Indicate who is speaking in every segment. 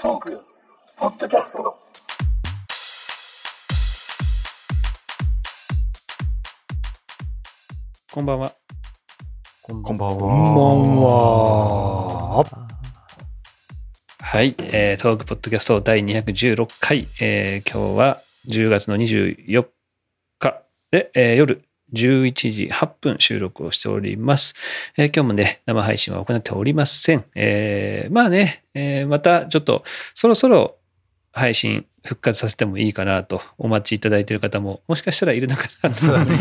Speaker 1: トークポッドキャスト
Speaker 2: こんばんは。
Speaker 3: こんばんは。
Speaker 4: こんばんは。
Speaker 2: はい、えー、トークポッドキャスト第216回、えー、今日は10月の24日で、えー、夜11時8分収録をしております。えー今日もね、生配信は行っておりません。えーまあね、えーまたちょっとそろそろ配信復活させてもいいかなとお待ちいただいている方ももしかしたらいるのかなと。
Speaker 4: そうだね。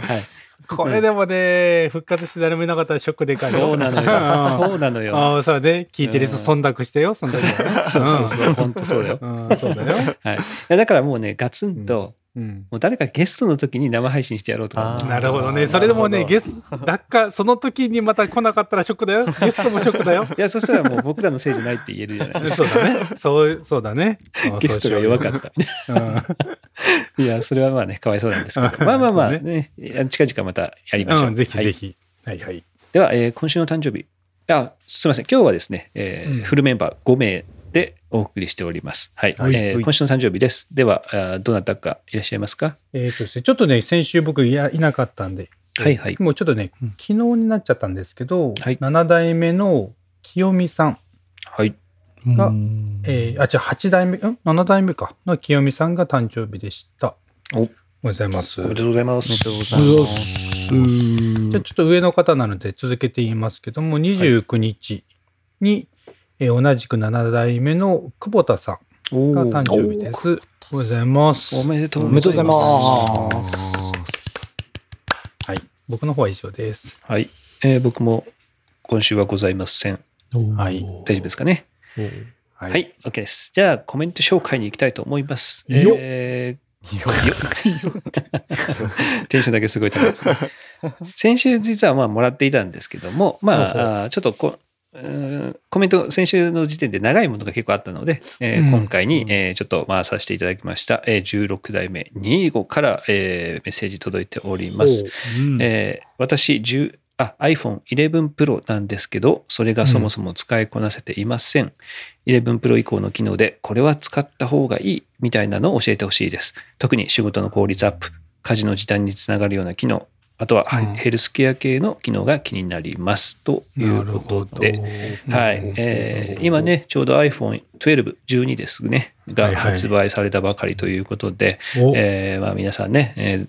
Speaker 2: はい。
Speaker 4: これでもね、復活して誰もいなかったらショックでかいよ。
Speaker 2: そうなのよ。そうなのよ。
Speaker 4: ああ、そうだね。聞いてる人忖度してよ、その時はね。
Speaker 2: そうそうそう。本当そうだよ。
Speaker 4: そうだよ。
Speaker 2: はい。だからもうね、ガツンと、
Speaker 4: うん。
Speaker 2: もう誰かゲストの時に生配信してやろうとか
Speaker 4: なるほどね。それでもね、ゲスト、だっか、その時にまた来なかったらショックだよ。ゲストもショックだよ。
Speaker 2: いや、そしたらもう僕らのせいじゃないって言えるじゃないですか。
Speaker 4: そうだね。そう、そうだね。
Speaker 2: ゲストが弱かった。
Speaker 4: た。
Speaker 2: いや、それはまあね、かわいそうなんですけど。まあまあまあ
Speaker 4: そう
Speaker 2: ね、近々またやりましょう。
Speaker 4: うん、ぜひ
Speaker 2: はい
Speaker 4: ぜひ。はいはい。
Speaker 2: では、えー今週の誕生日。あ、すみません。今日はですね、えー
Speaker 4: うん
Speaker 2: フルメンバー5名でお送りしております。はい。
Speaker 4: はい
Speaker 2: えー今週の誕生日です。では、あーどなたかいらっしゃいますか？
Speaker 4: えっとですね、ちょっとね、先週僕いやいなかったんで、
Speaker 2: はいはい。
Speaker 4: もうちょっとね、
Speaker 3: うん
Speaker 4: 昨日になっちゃったんですけど、
Speaker 2: はい
Speaker 4: 7代目の清美さん
Speaker 2: はい。
Speaker 4: が
Speaker 3: うん
Speaker 4: えー、あ、じゃあ8代目、ん ?7 代目か。の清美さんが誕生日でした。
Speaker 2: お
Speaker 4: おございます。
Speaker 2: おめでとうございます。
Speaker 3: おめでとうございます。
Speaker 4: じゃあちょっと上の方なので続けて言いますけども、29日に、えー同じく7代目の久保田さん
Speaker 2: お
Speaker 4: が誕生日です。おめでとうございます。
Speaker 2: おめでとう
Speaker 3: ござい
Speaker 2: ま。
Speaker 3: ます
Speaker 4: はい。僕の方は以上です。
Speaker 2: はい。えー僕も今週はございません。
Speaker 4: はい
Speaker 2: 大丈夫ですかね？
Speaker 4: は
Speaker 2: はい、OK です。じゃあ、コメント紹介に行きたいと思います。
Speaker 4: よっ
Speaker 2: えー テンションだけすごい高いですね。先週実はまあもらっていたんですけども、まあ、ちょっとこコメント、先週の時点で長いものが結構あったので、えー
Speaker 4: うん
Speaker 2: 今回に、えーちょっと回させていただきました、えー16代目25から、えーメッセージ届いております。
Speaker 4: うん
Speaker 2: えー私10あ iPhone 11 Pro なんですけど、それがそもそも使いこなせていません。11 Pro 以降の機能で、これは使った方がいいみたいなのを教えてほしいです。特に仕事の効率アップ、家事の時短につながるような機能、あとは
Speaker 4: うん。
Speaker 2: ヘルスケア系の機能が気になります。ということで、はい、えー今ね、ちょうど iPhone 12、12ですね、が発売されたばかりということで、
Speaker 4: お。
Speaker 2: えーまあ、皆さんね、えー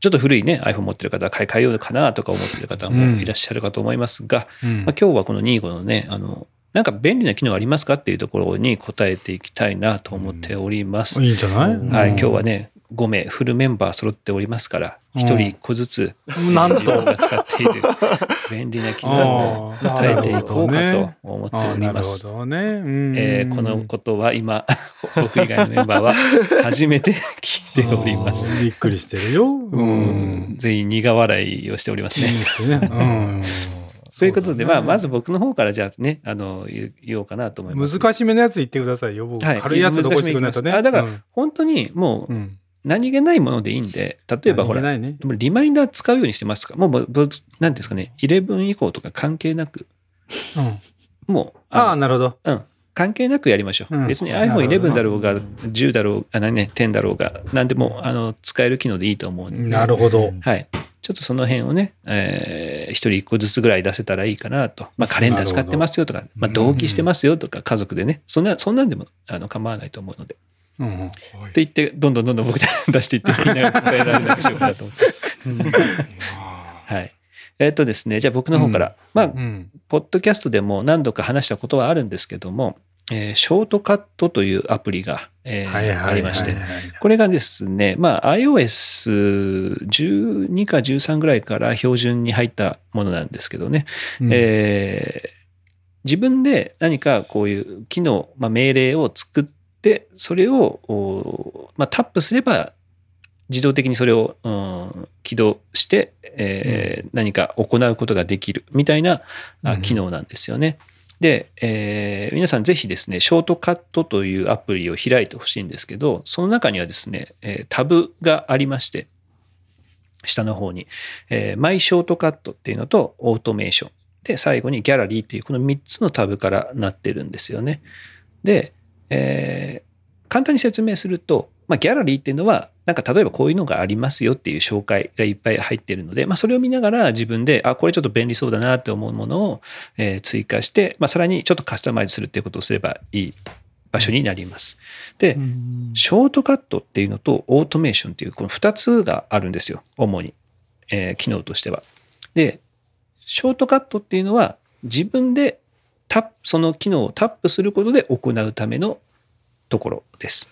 Speaker 2: ちょっと古いね iPhone 持ってる方は買い替えようかなとか思ってる方もいらっしゃるかと思いますが、
Speaker 4: うん。
Speaker 2: まあ、今日はこの25のねあのなんか便利な機能ありますかっていうところに答えていきたいなと思っております。
Speaker 4: いいんじゃない？
Speaker 2: はい、今日は
Speaker 4: ね。
Speaker 2: ね5名フルメンバー揃っておりますから
Speaker 4: うん
Speaker 2: 1人1個ずつ
Speaker 4: なんと。
Speaker 2: が使っている便利な機能を
Speaker 4: あー
Speaker 2: 答えていこうかと思っております。
Speaker 4: どね。うん
Speaker 2: えーこのことは今 僕以外のメンバーは初めて聞いております
Speaker 4: びっくりしてるよ。う
Speaker 2: うん。全員苦笑いをしておりますね。
Speaker 4: いいですね。うん。
Speaker 2: ということで、まあ、まず
Speaker 4: 僕
Speaker 2: 僕の方からじゃあね、あの、言言おうかなと思います。
Speaker 4: 難しめのやつ言ってくださいよ。僕、
Speaker 2: はい
Speaker 4: 軽いやつ残してくれないとね。
Speaker 2: あだから
Speaker 4: うん
Speaker 2: 本当にもう
Speaker 4: うん。
Speaker 2: 何気ないものでいいんで、例えばほら、
Speaker 4: ね。
Speaker 2: リマインダー使うようにしてますか？もう、ぶぶなんですかね、11以降とか関係なく、
Speaker 4: うん。
Speaker 2: もう、
Speaker 4: ああ、
Speaker 2: の
Speaker 4: なるほど。
Speaker 2: うん、関係なくやりましょう。
Speaker 4: うん
Speaker 2: 別に
Speaker 4: なるほど
Speaker 2: iPhone11 だろうが、10だろう、あ、何ね、10だろうが、何でも、あの、使える機能でいいと思うんで。
Speaker 4: なるほど。
Speaker 2: はい。ちょっとその辺をね、えー一人一個ずつぐらい出せたらいいかなと。まあ、カレンダー使ってますよとか、まあ、同期してますよとか、家族でね、そんな、そんなんでもあの構わないと思うので。
Speaker 4: うんうん。
Speaker 2: って言って、どんどんどんどん僕で出していって、みんなが答えられなくしようかなと思って。はい。えっとですね、じゃあ僕の方から、まあ
Speaker 4: う、ん。
Speaker 2: ポッドキャストでも何度か話したことはあるんですけども、えーショートカットというアプリが、えーありまして、これがですね、まあ、iOS12 か13ぐらいから標準に入ったものなんですけどね、
Speaker 4: うん
Speaker 2: えー自分で何かこういう機能、まあ、命令を作って、それを、おまあ、タップすれば、自動的にそれを、うん起動して、えー何か行うことができるみたいな機能なんですよね。で、えー皆さんぜひですね、ショートカットというアプリを開いてほしいんですけど、その中にはですね、えータブがありまして、下の方に、えーマイショートカットっていうのとオートメーション。で、最後にギャラリーっていうこの3つのタブからなってるんですよね。で、えー簡単に説明すると、まあ、ギャラリーっていうのは、なんか例えばこういうのがありますよっていう紹介がいっぱい入ってるので、まあ、それを見ながら自分で、あ、これちょっと便利そうだなって思うものを、えー追加して、まあ、さらにちょっとカスタマイズするっていうことをすればいい場所になります。で、ショートカットっていうのとオートメーションっていうこの2つがあるんですよ。主に。えー機能としては。で、ショートカットっていうのは自分でタップ、その機能をタップすることで行うためのところです。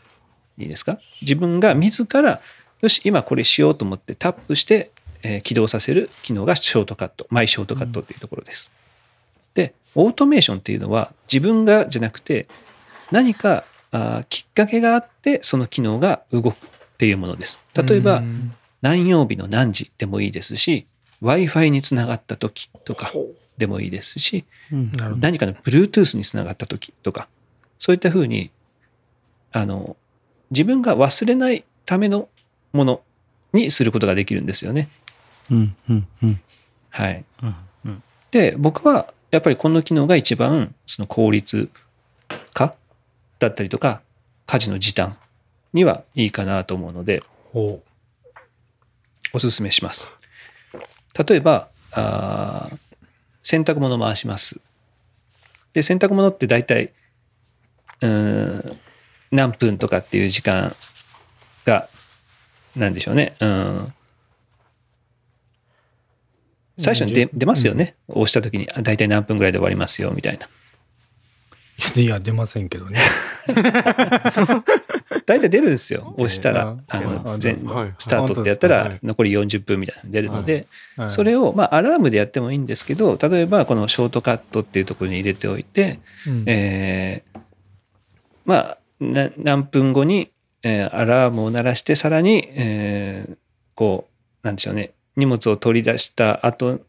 Speaker 2: いいですか？自分が自ら、よし、今これしようと思ってタップして、えー起動させる機能がショートカット、マイショートカットっていうところです。で、オートメーションっていうのは自分がじゃなくて何かあーきっかけがあってその機能が動くっていうものです。例えば、
Speaker 4: うん
Speaker 2: 何曜日の何時でもいいですし、Wi-Fi につながった時とかでもいいですし、
Speaker 4: なるほど。
Speaker 2: 何かの Bluetooth につながった時とか、そういったふうに、あの、自分が忘れないためのものにすることができるんですよね。
Speaker 3: うんうんうん
Speaker 2: はい。
Speaker 3: うんうん
Speaker 2: で、僕はやっぱりこの機能が一番その効率化だったりとか、家事の時短にはいいかなと思うので、
Speaker 4: ほ
Speaker 2: おすすめします。例えば、あー洗濯物回します。で、洗濯物って大体、うーん、何分とかっていう時間が、なんでしょうね。うん。最初に出出ますよね。押した時に、あ大体何分ぐらいで終わりますよ、みたいな。
Speaker 4: う。いや、出ませんけどね。
Speaker 2: 大体出るんですよ。押したら、
Speaker 4: あ
Speaker 2: あの、
Speaker 4: あ
Speaker 2: 全
Speaker 3: はい
Speaker 2: スタートってやったら
Speaker 3: はい、
Speaker 2: 残り40分みたいなの出るので、
Speaker 4: はい。
Speaker 2: それを、まあ、アラームでやってもいいんですけど、例えば、このショートカットっていうところに入れておいて、
Speaker 4: うん。
Speaker 2: えーまあ、な何分後に、えーアラームを鳴らして、さらに、えーこう、なんでしょうね、荷物を取り出した後、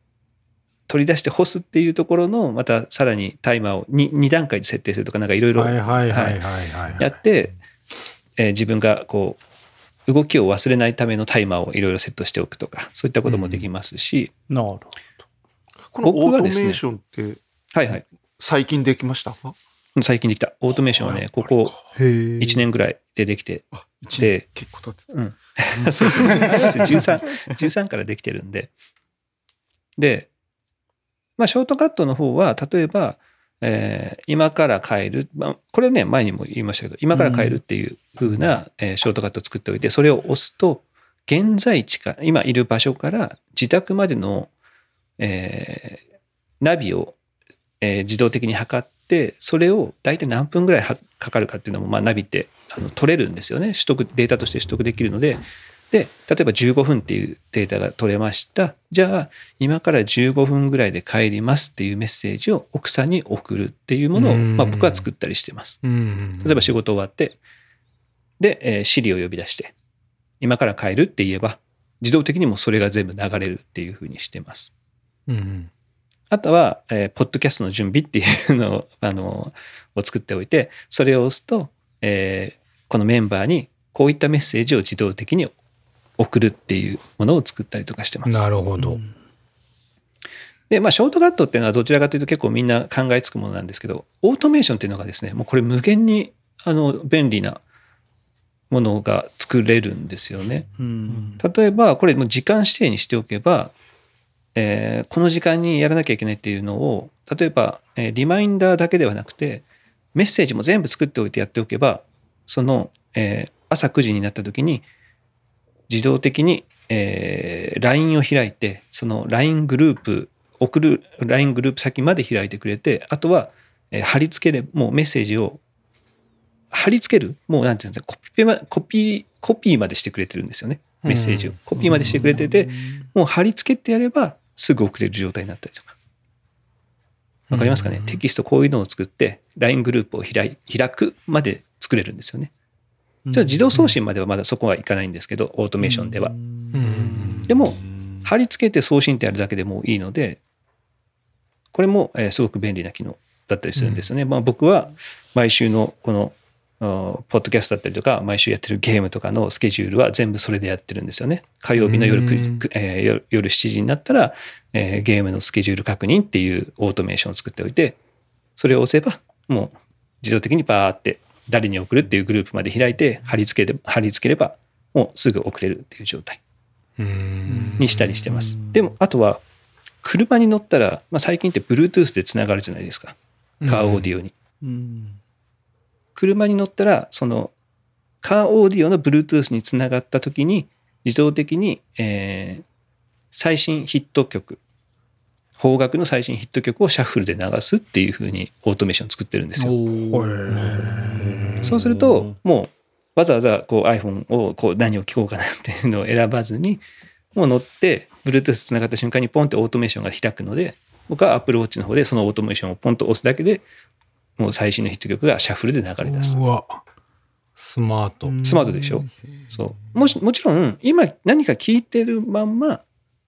Speaker 2: 取り出して干すっていうところの、またさらにタイマーを 2, 2段階で設定するとか、なんかいろいろ
Speaker 4: はいはいはいはいはい。
Speaker 2: やって、えー自分がこう、動きを忘れないためのタイマーをいろいろセットしておくとか、そういったこともできますし、
Speaker 3: なるほど。
Speaker 1: このオートメ
Speaker 2: 僕はですね
Speaker 1: ーションって
Speaker 2: はいはい。
Speaker 1: 最近できましたか？
Speaker 2: 最近できた。オートメーションはね、ここ
Speaker 3: へえ。
Speaker 2: 1年ぐらいでできて、で
Speaker 1: 年結構経ってた。
Speaker 2: うん。そう そう。iOS13、13からできてるんで。で、まあ、ショートカットの方は、例えば、えー今から帰る、まあ、これね、前にも言いましたけど、今から帰るっていう風な、えーショートカットを作っておいて、それを押すと、現在地か、今いる場所から自宅までの、えーナビを、えー自動的に測って、それを大体何分ぐらいはかかるかっていうのも、まあ、ナビってあの取れるんですよね。取得、データとして取得できるので、で、例えば15分っていうデータが取れました。じゃあ、今から15分ぐらいで帰りますっていうメッセージを奥さんに送るっていうものを、
Speaker 4: うん
Speaker 2: まあ、僕は作ったりしてます。
Speaker 4: うん。
Speaker 2: 例えば仕事終わって、で、えー、シリを呼び出して、今から帰るって言えば、自動的にもそれが全部流れるっていうふうにしてます。
Speaker 4: うん。
Speaker 2: あとは、えーポッドキャストの準備っていうのを、あの、を作っておいて、それを押すと、えーこのメンバーにこういったメッセージを自動的に送るっていうものを作ったりとかしてます。
Speaker 4: なるほど。
Speaker 2: で、まあ、ショートカットっていうのはどちらかというと結構みんな考えつくものなんですけど、オートメーションっていうのがですね、もうこれ無限に、あの、便利なものが作れるんですよね。
Speaker 3: うん。
Speaker 2: 例えば、これもう時間指定にしておけば、えーこの時間にやらなきゃいけないっていうのを、例えば、えーリマインダーだけではなくて、メッセージも全部作っておいてやっておけば、その、えー朝9時になった時に、自動的に、えー LINE を開いて、その LINE グループ、送る LINE グループ先まで開いてくれて、あとは、えー貼り付ければ、もうメッセージを貼り付けるもうなんていうんですか、コピペま、コピー、コピーまでしてくれてるんですよね。メッセージを。コピーまでしてくれてて、もう貼り付けてやればすぐ送れる状態になったりとか。わかりますかね、
Speaker 4: うん
Speaker 2: テキストこういうのを作って、LINE グループを開い開くまで作れるんですよね。ちょっと自動送信まではまだそこはいかないんですけど、オートメーションでは。
Speaker 4: うん。
Speaker 2: でも、貼り付けて送信ってやるだけでもういいので、これも、えーすごく便利な機能だったりするんですよね。まあ僕は毎週のこの、ポッドキャストだったりとか、毎週やってるゲームとかのスケジュールは全部それでやってるんですよね。火曜日の夜,えー夜夜7時になったら、えーゲームのスケジュール確認っていうオートメーションを作っておいて、それを押せば、もう自動的にバーって誰に送るっていうグループまで開いて貼り付けれ貼り付ければもうすぐ送れるっていう状態にしたりしてます。でもあとは車に乗ったら、まあ、最近って Bluetooth でつながるじゃないですかカーオーディオに。
Speaker 3: うん。
Speaker 2: 車に乗ったらそのカーオーディオの Bluetooth につながった時に自動的に、えー最新ヒット曲邦楽の最新ヒット曲をシャッフルで流すっていう風にオートメーション作ってるんですよ。そうするともうわざわざこう iPhone をこう何を聞こうかなっていうのを選ばずにもう乗って Bluetooth つながった瞬間にポンってオートメーションが開くので僕は Apple Watch の方でそのオートメーションをポンと押すだけでもう最新のヒット曲がシャッフルで流れ出す。
Speaker 4: スマート。
Speaker 2: スマートでしょそうもしもちろん今何か聞いてるまんま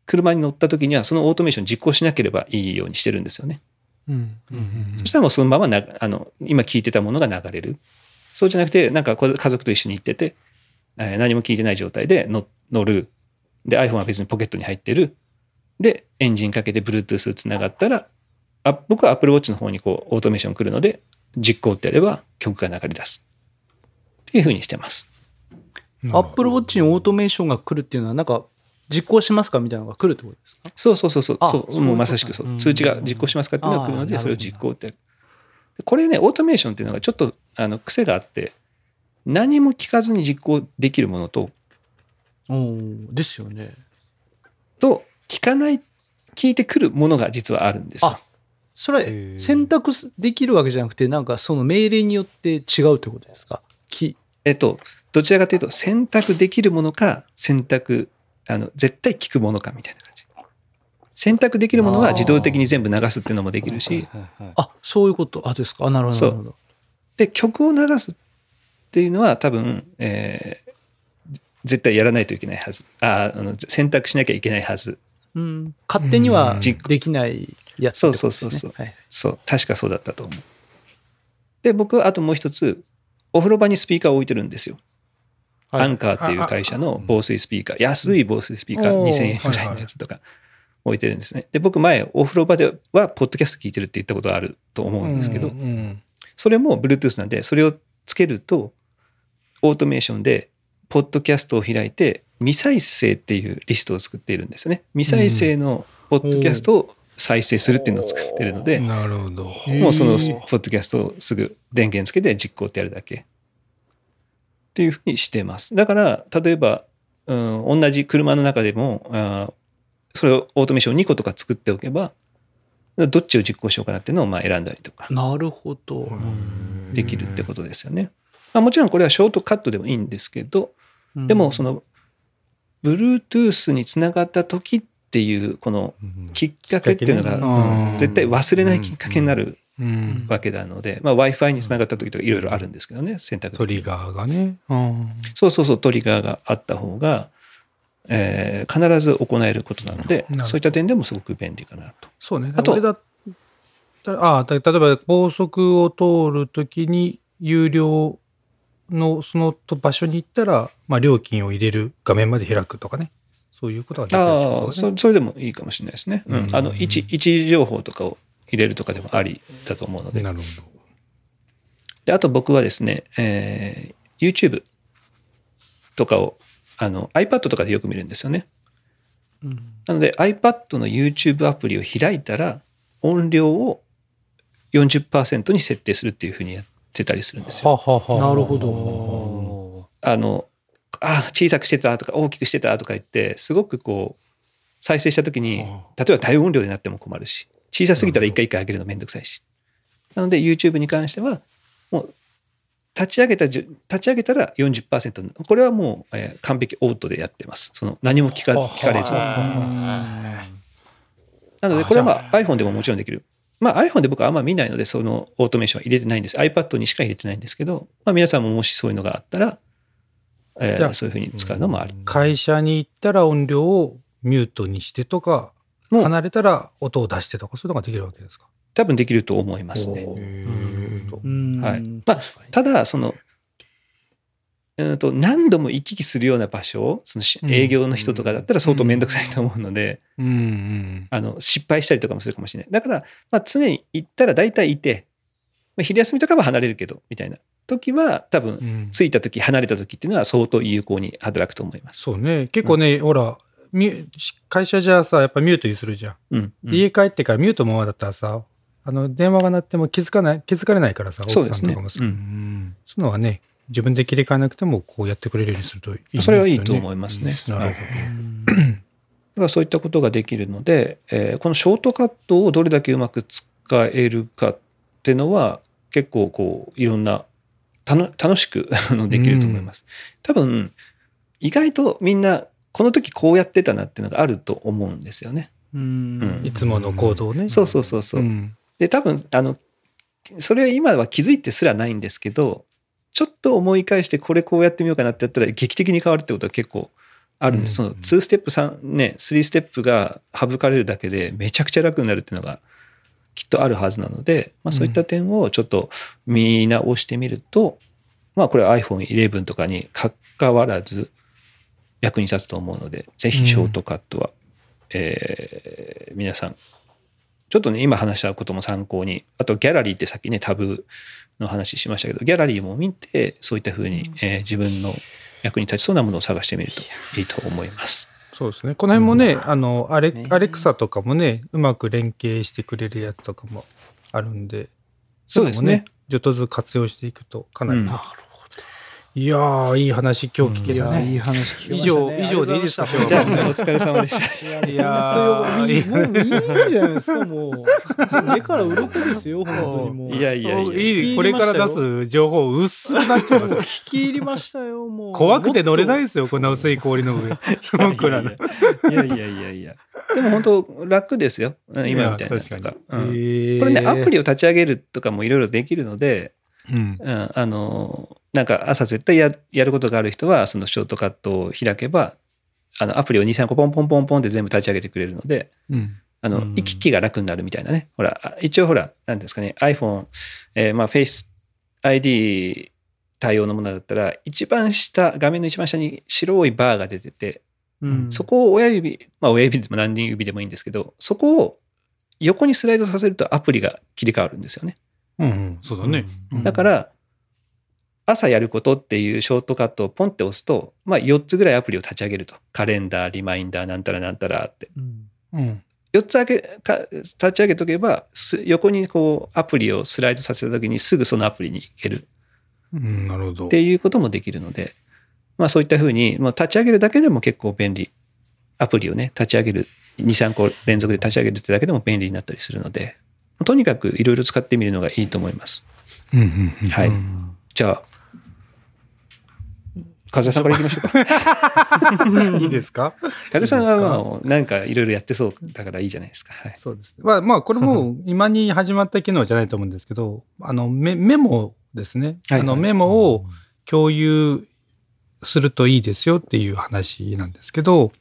Speaker 2: 車に乗った時にはそのオートメーション実行しなければいいようにしてるんですよね。
Speaker 4: うんうん
Speaker 2: そしたらもうそのままなあの今聞いてたものが流れる。そうじゃなくてなんかこれ家族と一緒に行ってて、えー何も聞いてない状態で乗乗る。で iPhone は別にポケットに入ってる。でエンジンかけて Bluetooth つながったらあ僕は Apple Watch の方にこうオートメーション来るので実行ってやれば曲が流れ出す。っていうふうにしてます。
Speaker 3: アップルウォッチにオートメーションが来るっていうのは、なんか、実行しますかみたいなのが来るってことですか？
Speaker 2: そうそうそうそう。
Speaker 3: あ
Speaker 2: そう。もうまさしくそう。うん。通知が実行しますかっていうのが来るのでそれを実行って。やるでこれねオートメーションっていうのがちょっとあの癖があって何も聞かずに実行できるものと
Speaker 3: おーですよね。
Speaker 2: と聞かない聞いてくるものが実はあるんですよ。
Speaker 3: あそれ、選択できるわけじゃなくて、なんかその命令によって違うってことですか？き
Speaker 2: えっとどちらかというと選択できるものか選択あの絶対聞くものかみたいな感じ選択できるものは自動的に全部流すっていうのもできるし
Speaker 3: あ、そういうこと。あ、ですか。あ、なるほど。なるほど。
Speaker 2: で曲を流すっていうのは多分、えー絶対やらないといけないはずああの選択しなきゃいけないはず
Speaker 3: うん。勝手には
Speaker 4: うん
Speaker 3: できないやつね。
Speaker 2: そうそうそうそう
Speaker 3: はい
Speaker 2: そう確かそうだったと思うで僕はあともう一つお風呂場にスピーカーを置いてるんですよ、
Speaker 4: はい
Speaker 2: アンカーっていう会社の防水スピーカー安い防水スピーカー
Speaker 3: おー
Speaker 2: 2000円ぐらいのやつとか置いてるんですね。で僕前お風呂場ではポッドキャスト聞いてるって言ったことがあると思うんですけど、それも Bluetooth なんで、それをつけると、オートメーションで、ポッドキャストを開いて、未再生っていうリストを作っているんですよね。未再生のポッドキャストを再生するっていうのを作ってるので、
Speaker 4: なるほど。
Speaker 2: もうそのポッドキャストをすぐ電源つけて実行ってやるだけ。っていうふうにしてます。だから、例えば、うん、同じ車の中でも、あーそれをオートメーション2個とか作っておけば、どっちを実行しようかなっていうのをまあ選んだりとか。
Speaker 3: なるほど。
Speaker 2: できるってことですよね。まあ、もちろんこれはショートカットでもいいんですけど、でもその Bluetooth につながった時っていうこのきっかけっていうのが、絶対忘れないきっかけになる
Speaker 4: うん
Speaker 2: わけなので、まあ、Wi-Fi につながった時とかいろいろあるんですけどね、選択
Speaker 4: トリガーがね。うん
Speaker 2: そうそうそう、トリガーがあった方が、えー必ず行えることなのでそういった点でもすごく便利かなと。
Speaker 4: そうね。
Speaker 2: あと
Speaker 4: あ、だ例えば高速を通るときに有料のその場所に行ったら、まあ、料金を入れる画面まで開くとかね。そういうことができるって
Speaker 2: ああ、そそれでもいいかもしれないですね。うん
Speaker 4: うん
Speaker 2: あの位置位置情報とかを入れるとかでもありだと思うので。
Speaker 4: なるほ
Speaker 2: であと僕はですね、えー YouTube とかをあの iPad とかでよく見るんですよね。
Speaker 3: うん
Speaker 2: なので iPad の YouTube アプリを開いたら音量を40%に設定するっていうふうにやってたりするんです
Speaker 4: ど。
Speaker 2: よ。
Speaker 4: ははは
Speaker 3: なるほど。
Speaker 2: あのあ小さくしてたとか大きくしてたとか言ってすごくこう再生した時に例えば大音量になっても困るし小さすぎたら一回一回上げるのめんどくさいし。なので YouTube に関してはもう立ち上げた立ち上げたら40%これはもう、えー完璧オートでやってます。その何も聞か聞かれずなのでこれはまあ iPhone でももちろんできる。まあ iPhone で僕はあんま見ないのでそのオートメーションは入れてないんです。iPad にしか入れてないんですけど、まあ、皆さんももしそういうのがあったら、えーそういうふうに使うのもあり。
Speaker 4: 会社に行ったら音量をミュートにしてとか、離れたら音を出してとか、そういうのができるわけですか？
Speaker 2: 多分できると思いますね。
Speaker 3: うん
Speaker 2: はいまあ、ただそのうんと何度も行き来するような場所をその営業の人とかだったら相当面倒くさいと思うので、
Speaker 4: うんうん。
Speaker 2: あの失敗したりとかもするかもしれないだから、まあ、常に行ったら大体いてまあ昼休みとかは離れるけど、みたいな時は、多分、
Speaker 4: うん
Speaker 2: 着いた時、離れた時っていうのは相当有効に働くと思います。
Speaker 4: そうね。結構ね、ほら、ミュ会社じゃさ、やっぱミュートにするじゃん。
Speaker 2: うん。うん
Speaker 4: 家帰ってからミュートのままだったらさ、あの、電話が鳴っても気づかない、気づかれないからさ、
Speaker 2: そうですね
Speaker 4: 奥さんとかもさ。
Speaker 2: うん
Speaker 4: うんそういうのはね、自分で切り替えなくても、こうやってくれるようにするといい、
Speaker 2: それはいいと思いますね
Speaker 4: なるほど。
Speaker 2: だからそういったことができるので、えーこのショートカットをどれだけうまく使えるかっていうのは結構こういろんなたの楽しくあのできると思います。多分意外とみんなこの時こうやってたなっていうのがあると思うんですよね。
Speaker 3: うん
Speaker 2: うん
Speaker 4: いつもの行動ね。
Speaker 2: そうそうそうそう。
Speaker 4: ん
Speaker 2: で多分あのそれは今は気づいてすらないんですけどちょっと思い返してこれこうやってみようかなってやったら劇的に変わるってことは結構あるんです、
Speaker 4: うん
Speaker 2: その2ステップ3ね3ステップが省かれるだけでめちゃくちゃ楽になるっていうのがきっとあるはずなので、まあ、そういった点をちょっと見直してみると、まあこれは iPhone11 とかに関わらず役に立つと思うのでぜひショートカットは、えー皆さんちょっとね、今話したことも参考に、あとギャラリーってさっきね、タブの話しましたけど、ギャラリーも見て、そういったふうに、えー自分の役に立ちそうなものを探してみるといいと思います。
Speaker 4: そうですね。この辺もね、あの、アレ
Speaker 3: ね。
Speaker 4: アレクサとかもね、うまく連携してくれるやつとかもあるんで、
Speaker 2: そうですね。
Speaker 4: ちょっとずつ活用していくと、かなり、
Speaker 2: うん
Speaker 4: いやー、いい話今日聞け
Speaker 3: いや、
Speaker 4: たね。
Speaker 3: いい話聞きま
Speaker 4: 以
Speaker 3: したね
Speaker 4: 上、以上でいいですか、今日
Speaker 2: お疲れ様でした。
Speaker 3: い
Speaker 4: いやー
Speaker 3: いいもういいじゃないですか、もう。目から鱗ですよ、本当にもう。
Speaker 2: いやいやいや
Speaker 4: いいこれから出す情報薄くなっちゃいますよ。
Speaker 3: 聞き入りましたよ、もう。
Speaker 4: 怖くて乗れないですよ、こんな薄い氷の上。僕らね。
Speaker 2: いやいやいやいや。でも本当楽ですよ。今みたいなのとか。うんこれね、アプリを立ち上げるとかもいろいろできるので、
Speaker 4: うん。
Speaker 2: うん、あの、なんか朝絶対ややることがある人は、そのショートカットを開けば、あのアプリを2、3個ポンポンポンポンって全部立ち上げてくれるので、
Speaker 4: うん。
Speaker 2: あの、
Speaker 3: うん
Speaker 2: 行き来が楽になるみたいなね。ほら、あ一応ほら、なんですかね、iPhone、えーまあ、Face ID 対応のものだったら、一番下、画面の一番下に白いバーが出てて、
Speaker 3: うん
Speaker 2: そこを親指、まあ親指でも何指でもいいんですけど、そこを横にスライドさせるとアプリが切り替わるんですよね。
Speaker 4: うんうん。そうだね。
Speaker 3: うん
Speaker 2: だから、朝やることっていうショートカットをポンって押すと、まあ4つぐらいアプリを立ち上げると。カレンダー、リマインダー、なんたらなんたらって。
Speaker 3: うん
Speaker 4: うん。
Speaker 2: 4つあげか立ち上げとけば、す横にこうアプリをスライドさせたときにすぐそのアプリに行ける
Speaker 4: うん、なるほど。
Speaker 2: っていうこともできるので、まあそういったふうに、まあ、立ち上げるだけでも結構便利。アプリをね、立ち上げる、2、3個連続で立ち上げるってだけでも便利になったりするので、とにかくいろいろ使ってみるのがいいと思います。
Speaker 4: うんうんうん
Speaker 2: はい。じゃあ、風さんから行きましょうか。
Speaker 4: いいですか？
Speaker 2: 風さんはなんかいろいろやってそうだからいいじゃないですか。はい。
Speaker 4: そうです。まあ、まあ、これも 今に始まった機能じゃないと思うんですけど、あの、メメモですね。
Speaker 2: はいはい
Speaker 4: あの、メモを共有するといいですよっていう話なんですけど、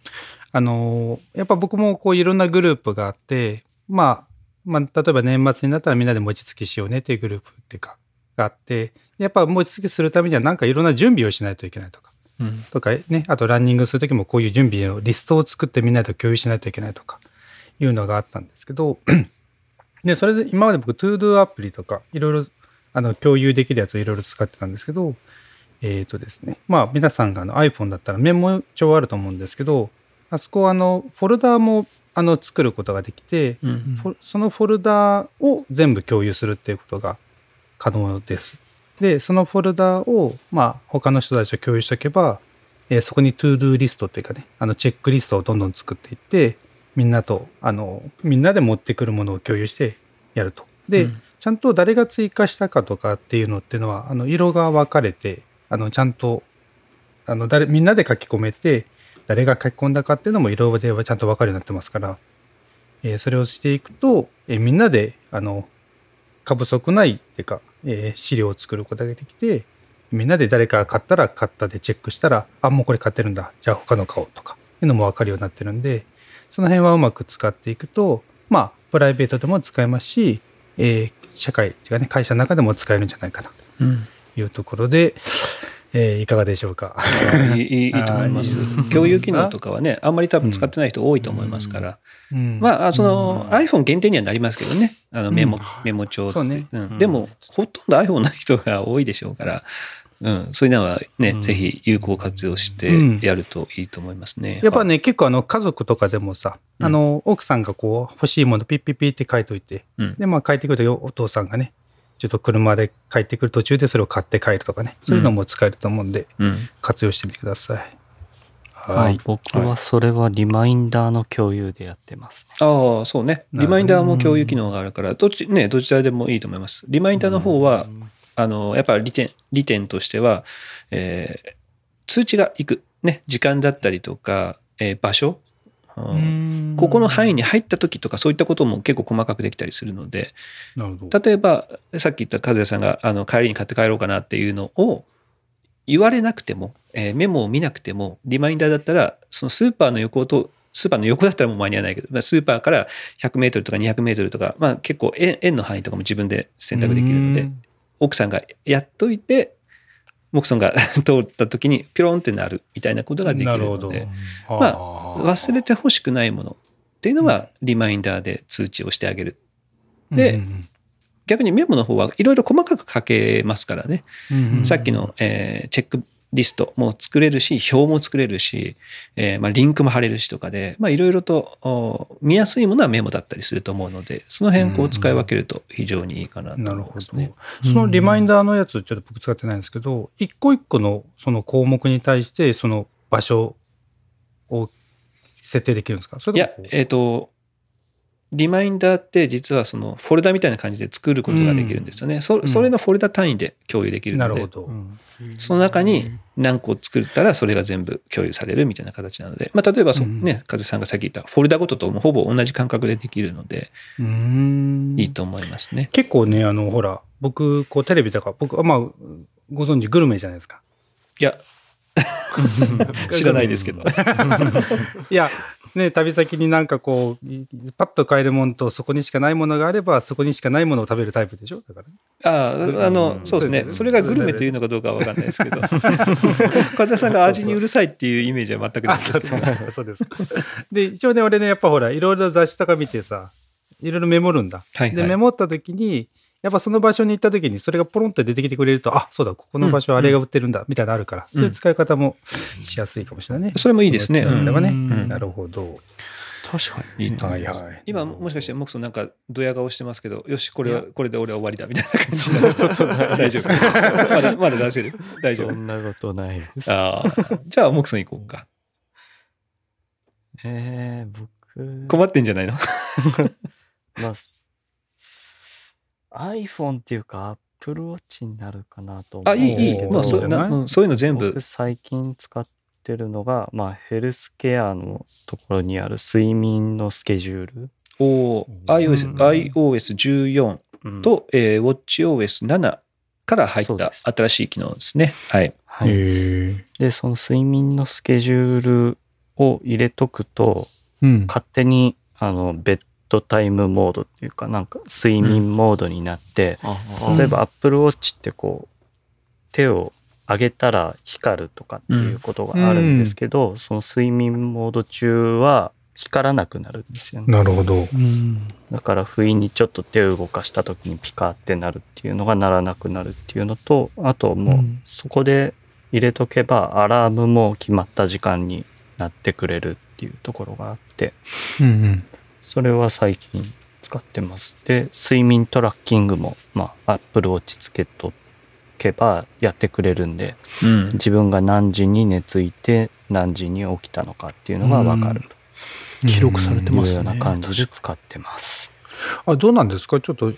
Speaker 4: あの、やっぱ僕もこういろんなグループがあって、まあ、まあ、例えば年末になったらみんなで餅つきしようねっていうグループっていうか、があって、やっぱ餅つきするためにはなんかいろんな準備をしないといけないとか、
Speaker 2: うん。
Speaker 4: とかね、あとランニングするときもこういう準備のリストを作ってみんなと共有しないといけないとかいうのがあったんですけど、で、それで今まで僕 ToDo アプリとかいろいろあの共有できるやつをいろいろ使ってたんですけど、えっ、とですね、まあ皆さんがあの iPhone だったらメモ帳あると思うんですけど、あそこはあのフォルダーもあの作ることができて、
Speaker 2: うん。
Speaker 4: そのフォルダを全部共有するっていうことが可能です。で、そのフォルダを、まあ、他の人たちと共有しておけば、えーそこに To-Do リストっていうかね、あの、チェックリストをどんどん作っていって、みんなと、あの、みんなで持ってくるものを共有してやると。で、
Speaker 2: うん
Speaker 4: ちゃんと誰が追加したかとかっていうのっていうのは、あの、色が分かれて、あの、ちゃんと、あの、誰、みんなで書き込めて、誰が書き込んだかっていうのも色ではちゃんと分かるようになってますから、えーそれをしていくと、えーみんなであの過不足ないっていうか、えー資料を作ることができてみんなで誰かが買ったら買ったでチェックしたらあもうこれ買ってるんだ。じゃあ他の買おうとかいうのも分かるようになってるんでその辺はうまく使っていくとまあプライベートでも使えますし、えー社会っていうかね会社の中でも使えるんじゃないかな。と
Speaker 2: うん。
Speaker 4: いうところで、えーいかがでしょうか？
Speaker 2: いいいいいいと思います。共有機能とかはね、あんまり多分使ってない人多いと思いますから。まあ、あその iPhone 限定にはなりますけどね、あのメモ、
Speaker 4: うん
Speaker 2: メモ帳って。
Speaker 4: ね。
Speaker 2: ん。でも、ほとんど iPhone の人が多いでしょうから、うん、そういうのはね、
Speaker 1: うん。
Speaker 2: ぜひ有効活用して
Speaker 4: うん。
Speaker 2: やるといいと思いますね。
Speaker 4: やっぱ。ね、結構あの家族とかでもさ、
Speaker 2: うん。
Speaker 4: あの奥さんがこう欲しいものピッピッピって書いといて、
Speaker 2: うん。
Speaker 4: で、まあ帰ってくるとお父さんがね、ちょっと車で帰ってくる途中でそれを買って帰るとかね、そういうのも使えると思うんで、
Speaker 2: うん。
Speaker 4: 活用してみてください。
Speaker 5: あ
Speaker 4: はい。
Speaker 5: 僕はそれはリマインダーの共有でやってます。
Speaker 2: ああ、そうね。リマインダーも共有機能があるから、どっち、ね、どちらでもいいと思います。リマインダーの方は、あの、やっぱり利点、利点としては、えー通知が行く。ね、時間だったりとか、えー場所、うん。ここの範囲に入った時とかそういったことも結構細かくできたりするので、
Speaker 4: なるほど。
Speaker 2: 例えばさっき言った和也さんがあの帰りに買って帰ろうかなっていうのを言われなくても、えーメモを見なくてもリマインダーだったらそのスーパーの横とスーパーの横だったらもう間に合わないけど、まあ、スーパーから100メートルとか200メートルとか、まあ、結構円円の範囲とかも自分で選択できるので
Speaker 4: うん。
Speaker 2: 奥さんがやっといてモクソンが通った時にピョロンってなるみたいなことができ
Speaker 4: なる
Speaker 2: ので。。
Speaker 4: ま
Speaker 2: ま忘れてほしくないものっていうのはリマインダーで通知をしてあげる。で逆にメモの方はいろいろ細かく書けますからね。さっきの、えーチェックリストも作れるし、表も作れるし、えーまあ、リンクも貼れるしとかで、まあ、いろいろとお見やすいものはメモだったりすると思うので、その辺こう使い分けると非常にいいかなと
Speaker 4: なるほど。
Speaker 2: 思いますね。
Speaker 4: そのリマインダーのやつ、ちょっと僕使ってないんですけど、一個一個のその項目に対して、その場所を設定できるんですか？そ
Speaker 2: いやえっ、と、リマインダーって実はそのフォルダみたいな感じで作ることができるんですよね。そそれのフォルダ単位で共有できるので、
Speaker 4: なるほど。
Speaker 2: その中に何個作ったらそれが全部共有されるみたいな形なので、まあ、例えばそ、
Speaker 4: うん
Speaker 2: ね、風さんがさっき言ったフォルダごとともほぼ同じ感覚でできるので
Speaker 4: うーん
Speaker 2: いいと思いますね。
Speaker 4: 結構ね、あの、ほら、僕、こう、テレビとか、僕、まあ、ご存知、グルメじゃないですか。
Speaker 2: いや、知らないですけど。
Speaker 4: いや、ね、旅先になんかこう、いパッと買えるものと、そこにしかないものがあれば、そこにしかないものを食べるタイプでしょ？だからね。
Speaker 2: ああ、あの、そうですね。それがグルメというのかどうかは分かんないですけど、風さんが味にうるさいっていうイメージは全くないですけど、
Speaker 4: そうですか。で、一応ね、俺ね、やっぱほら、いろいろ雑誌とか見てさ、いろいろメモるんだ。
Speaker 2: はいはい
Speaker 4: で、メモった時に、やっぱその場所に行った時に、それがポロンって出てきてくれると、あ、そうだ、ここの場所あれが売ってるんだ、みたいなのあるから、そういう使い方もしやすいかもしれないね。
Speaker 2: それもいいですね。
Speaker 4: ね、
Speaker 1: うん
Speaker 4: なるほど。
Speaker 1: 確かに。
Speaker 2: いいと思い今もしかしてモクソンなんかドヤ顔してますけど、よし、これは、これで俺は終わりだみたいな感じになる 大丈夫。まだ、まだ出せる？大丈夫。
Speaker 5: そんなことないです。
Speaker 2: ああ。じゃあ、モクソン行こうか。
Speaker 5: えー、僕、
Speaker 2: 困ってんじゃないの？
Speaker 5: まあ、す iPhone っていうか Apple Watch になるかなと思
Speaker 2: あ、
Speaker 5: うん
Speaker 2: いい、いい。
Speaker 5: ですけど、
Speaker 2: まあ、そうなうんそういうの全部
Speaker 5: 僕。最近使ってるのが、まあ、ヘルスケアのところにある睡眠のスケジュール。
Speaker 2: おー
Speaker 4: うん
Speaker 2: iOS、iOS14
Speaker 5: うん
Speaker 2: と、えー、WatchOS7 から入った
Speaker 5: そうです
Speaker 2: 新しい機能ですね。はい。
Speaker 5: はい、
Speaker 4: へ
Speaker 5: で、その睡眠のスケジュールを入れとくと、
Speaker 4: うん。
Speaker 5: 勝手にあのベッドタイムモードっていうか、なんか睡眠モードになって、例えば Apple Watch ってこう、手を上げたら光るとかっていうことがあるんですけど、その睡眠モード中は光らなくなるんですよね。
Speaker 4: なるほど。
Speaker 5: だから不意にちょっと手を動かした時にピカってなるっていうのがならなくなるっていうのとあともう
Speaker 4: うん
Speaker 5: そこで入れとけばアラームも決まった時間になってくれるっていうところがあって
Speaker 4: うんうん。
Speaker 5: それは最近使ってます。で睡眠トラッキングもまあ Apple Watch つけとけばやってくれるんで
Speaker 2: うん。
Speaker 5: 自分が何時に寝ついて何時に起きたのかっていうのが分かる
Speaker 1: 記録されて
Speaker 5: と
Speaker 1: ますね。
Speaker 5: いうような感じで使ってます。
Speaker 4: あどうなんですか？ちょっと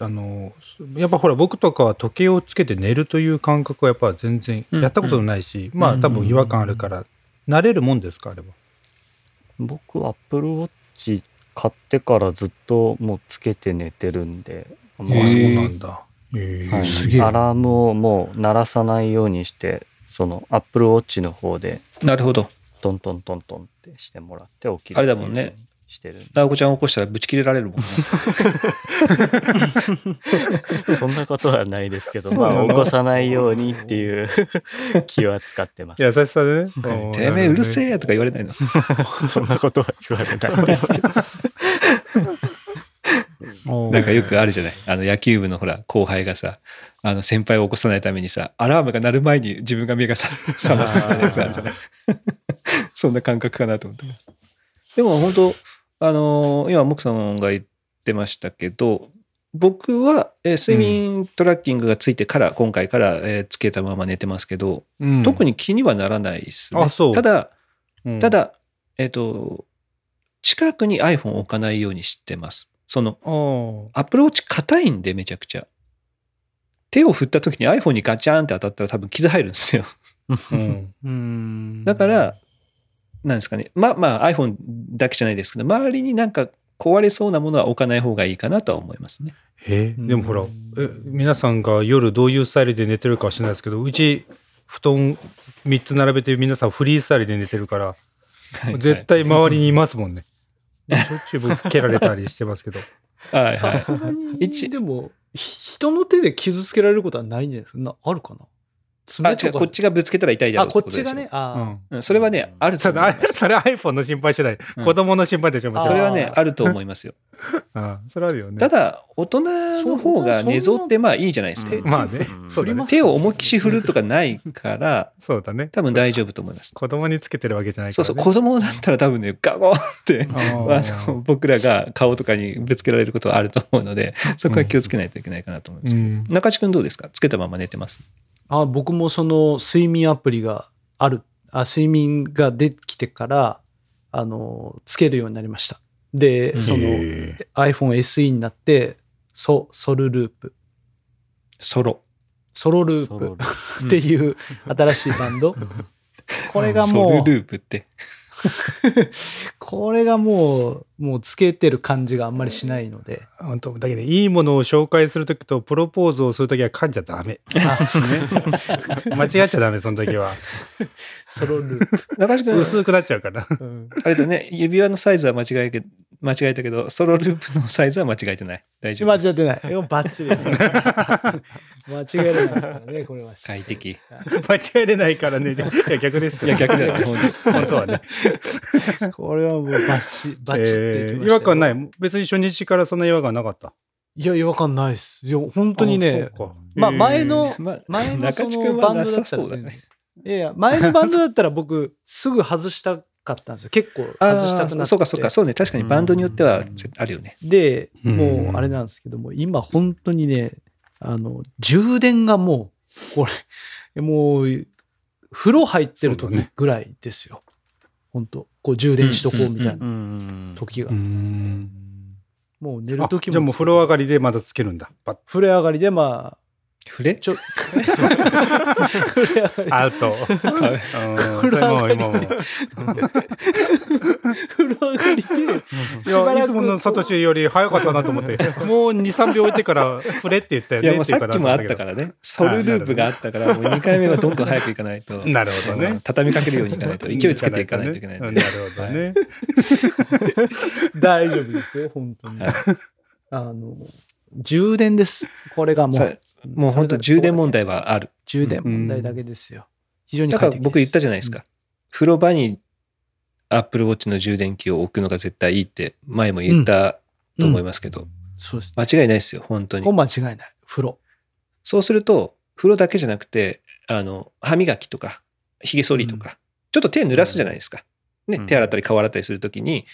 Speaker 4: あのやっぱほら僕とかは時計をつけて寝るという感覚はやっぱ全然
Speaker 2: うん。
Speaker 4: やったことないし、まあ多分違和感あるから慣れるもんですか？あれは。
Speaker 5: 僕 Apple Watch 買ってからずっともうつけて寝てるんで、もう
Speaker 4: あそうなんだ。へえ
Speaker 5: はい
Speaker 4: すげえ。
Speaker 5: アラームをもう鳴らさないようにしてその Apple Watch の方で
Speaker 2: なるほど。
Speaker 5: トントントントンってしてもらって起きる
Speaker 2: あれだもんね。
Speaker 5: してるんで
Speaker 2: ダーコちゃん起こしたらブチ切れられるもんね。
Speaker 5: そんなことはないですけど、まあ、起こさないようにっていう 気は使ってます。
Speaker 4: 優しさでね。
Speaker 2: てめえうるせ
Speaker 4: え。
Speaker 2: えとか言われないの？
Speaker 5: そんなことは言われないですけど。
Speaker 2: なんかよくあるじゃない？あの野球部のほら、後輩がさ、あの先輩を起こさないためにさ、アラームが鳴る前に自分が目がさ 覚ますみたいなやつあるじゃない？そんな感覚かなと思って。でも本当、あのー今、モクさんが言ってましたけど、僕は、えー睡眠トラッキングがついてから、今回から、えーつけたまま寝てますけど、特
Speaker 4: に、
Speaker 2: に気にはならないですね。
Speaker 4: あそう
Speaker 2: ただ、
Speaker 4: うん
Speaker 2: た、だ、えっ、と、近くに iPhone を置かないようにしてます。その、
Speaker 4: お
Speaker 2: アプローチ硬いんで、めちゃくちゃ。手を振った時に iPhone にガチャンって当たったら多分傷入るんですよ。
Speaker 4: うん。
Speaker 3: うん
Speaker 2: だから、なんですかね。まあまあ iPhone だけじゃないですけど、周りになんか壊れそうなものは置かない方がいいかなとは思いますね。
Speaker 4: えでもほら、え皆さんが夜どういうスタイルで寝てるかは知らないですけど、うち、布団3つ並べて皆さんフリースタイルで寝てるから、絶対周りにいますもんね。しょっちゅう僕蹴られたりしてますけど。
Speaker 2: はいはい。
Speaker 3: さすがに、
Speaker 2: 一
Speaker 3: でも、ひ人の手で傷つけられることはないんじゃないですか？なあるかな？
Speaker 2: あ、
Speaker 3: 爪とか。
Speaker 2: 違う、こっちがぶつけたら痛いだろ
Speaker 3: あ、
Speaker 2: う
Speaker 3: こっちがね。。あー
Speaker 4: うん。
Speaker 2: うんそれはね、あると
Speaker 4: それ
Speaker 2: 思います。
Speaker 4: それ iPhone の心配してない。
Speaker 2: うん
Speaker 4: 子供の心配でしょ、もちろん
Speaker 2: それはね、
Speaker 3: あ
Speaker 2: ると思いますよ。
Speaker 4: あそれあるよね。
Speaker 2: ただ、大人の方が寝相ってまあいいじゃないですか。
Speaker 4: まあね
Speaker 2: 手を思いっきし振るとかないから、
Speaker 4: そうだね。
Speaker 2: 多分大丈夫と思います。
Speaker 4: 子供につけてるわけじゃないから、ね。
Speaker 2: そうそう、子供だったら多分ね、ガゴンって、
Speaker 4: あ
Speaker 2: の僕らが顔とかにぶつけられることはあると思うので、そこは気をつけないといけないかなと思います中地君どうですか？つけたまま寝てます？
Speaker 3: あ僕もその睡眠アプリがある、あ睡眠ができてから、あの、つけるようになりました。で、
Speaker 2: うん
Speaker 3: その
Speaker 4: へ
Speaker 3: iPhone SE になって、ソ、ソルループ、
Speaker 2: ソロ。
Speaker 3: ソロループっていう新しいバンド。これが
Speaker 2: ソ
Speaker 3: もう、
Speaker 2: ルループって。
Speaker 3: これがもう、もうつけてる感じがあんまりしないので。
Speaker 4: 本当だけど、いいものを紹介するときと、プロポーズをするときは噛んじゃダメ。間違っちゃダメ、その時は。
Speaker 3: ソロループ。
Speaker 2: 中地君、
Speaker 4: 薄くなっちゃうから。
Speaker 3: うん
Speaker 2: あれだね、指輪のサイズは間違えけ間違えたけど、ソロループのサイズは間違えてない。大丈夫。
Speaker 3: 間違ってない。バッチリです。間違えられないですからね、これは。
Speaker 2: 快適。
Speaker 4: 間違えれないからね。いや、逆ですけど。
Speaker 2: いや、逆だよ、本
Speaker 4: 本当はね。
Speaker 3: これはもうバッチ、バッチって
Speaker 4: えー
Speaker 3: いきましたよ
Speaker 4: 違和感ない。別に初日からそんな違和感なかった？
Speaker 3: いや、違和感ないです。いや、本当にね
Speaker 4: あ、
Speaker 3: まあ前の前のそ
Speaker 2: 中地君
Speaker 3: のバンドだったら
Speaker 2: ね
Speaker 3: 全然。。いやいや、前のバンドだったら僕、すぐ外したかったんですよ。結構外したくなって。
Speaker 2: ああ、そうかそうか、そうね。確かにバンドによってはあるよね。
Speaker 3: で、
Speaker 4: うん
Speaker 3: もうあれなんですけども、今本当にね、あの、充電がもう、これ、もう、風呂入ってる時ぐらいですよ。本当こう充電しとこうみたいな
Speaker 5: うん。
Speaker 3: 時が
Speaker 4: う。ん。
Speaker 3: もう寝る
Speaker 4: あ
Speaker 3: 時も。
Speaker 4: じゃあもう風呂上がりでまたつけるんだ。パッ
Speaker 3: 風呂上がりで、まあ、
Speaker 2: 触れ？
Speaker 3: ちょ、
Speaker 4: アウト。
Speaker 3: 風呂上がり
Speaker 4: もう今もう。
Speaker 3: 風呂上がりで、
Speaker 4: い
Speaker 3: しばらく
Speaker 4: や、いつものサトシより早かったなと思って、もう2、3秒置いてから、触れって言ったよね。
Speaker 2: いや、もうさっきもあったからね。ソルループがあったから、もう2回目はどんどん早くいかないと。
Speaker 4: なるほどね。
Speaker 2: 畳みかけるようにいかないと、勢いつけていかないといけない
Speaker 4: なるほどね。
Speaker 3: 大丈夫ですよ、本当に。
Speaker 2: はい
Speaker 3: あの、充電です。これがも
Speaker 2: さ
Speaker 3: う。
Speaker 2: もう本当充電問題はある。
Speaker 3: 充電問題だけですよ。非常に
Speaker 2: だから僕言ったじゃないですか。風呂場に Apple Watch の充電器を置くのが絶対いいって前も言ったと思いますけど、
Speaker 3: そうです。
Speaker 2: 間違いないですよ、本当
Speaker 3: こ
Speaker 2: に。
Speaker 3: れ間違いない。風呂。
Speaker 2: そうすると、風呂だけじゃなくて、あの、歯磨きとか、髭剃りとか、ちょっと手濡らすじゃないですか。ね、
Speaker 5: うん
Speaker 2: 手洗ったり顔洗ったりするときに、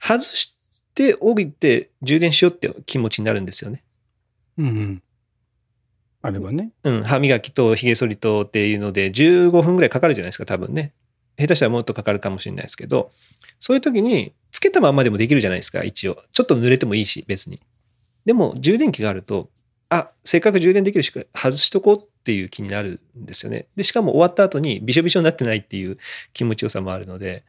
Speaker 2: 外して降りて充電しようって気持ちになるんですよね。
Speaker 4: うんうん。あればね。
Speaker 2: うん、歯磨きと髭剃りとっていうので15分ぐらいかかるじゃないですか、多分ね。下手したらもっとかかるかもしれないですけど、そういう時に、つけたまんまでもできるじゃないですか、一応。ちょっと濡れてもいいし、別に。でも、充電器があると、あ、せっかく充電できるし、外しとこうっていう気になるんですよね。で、しかも終わった後にびしょびしょになってないっていう気持ちよさもあるので、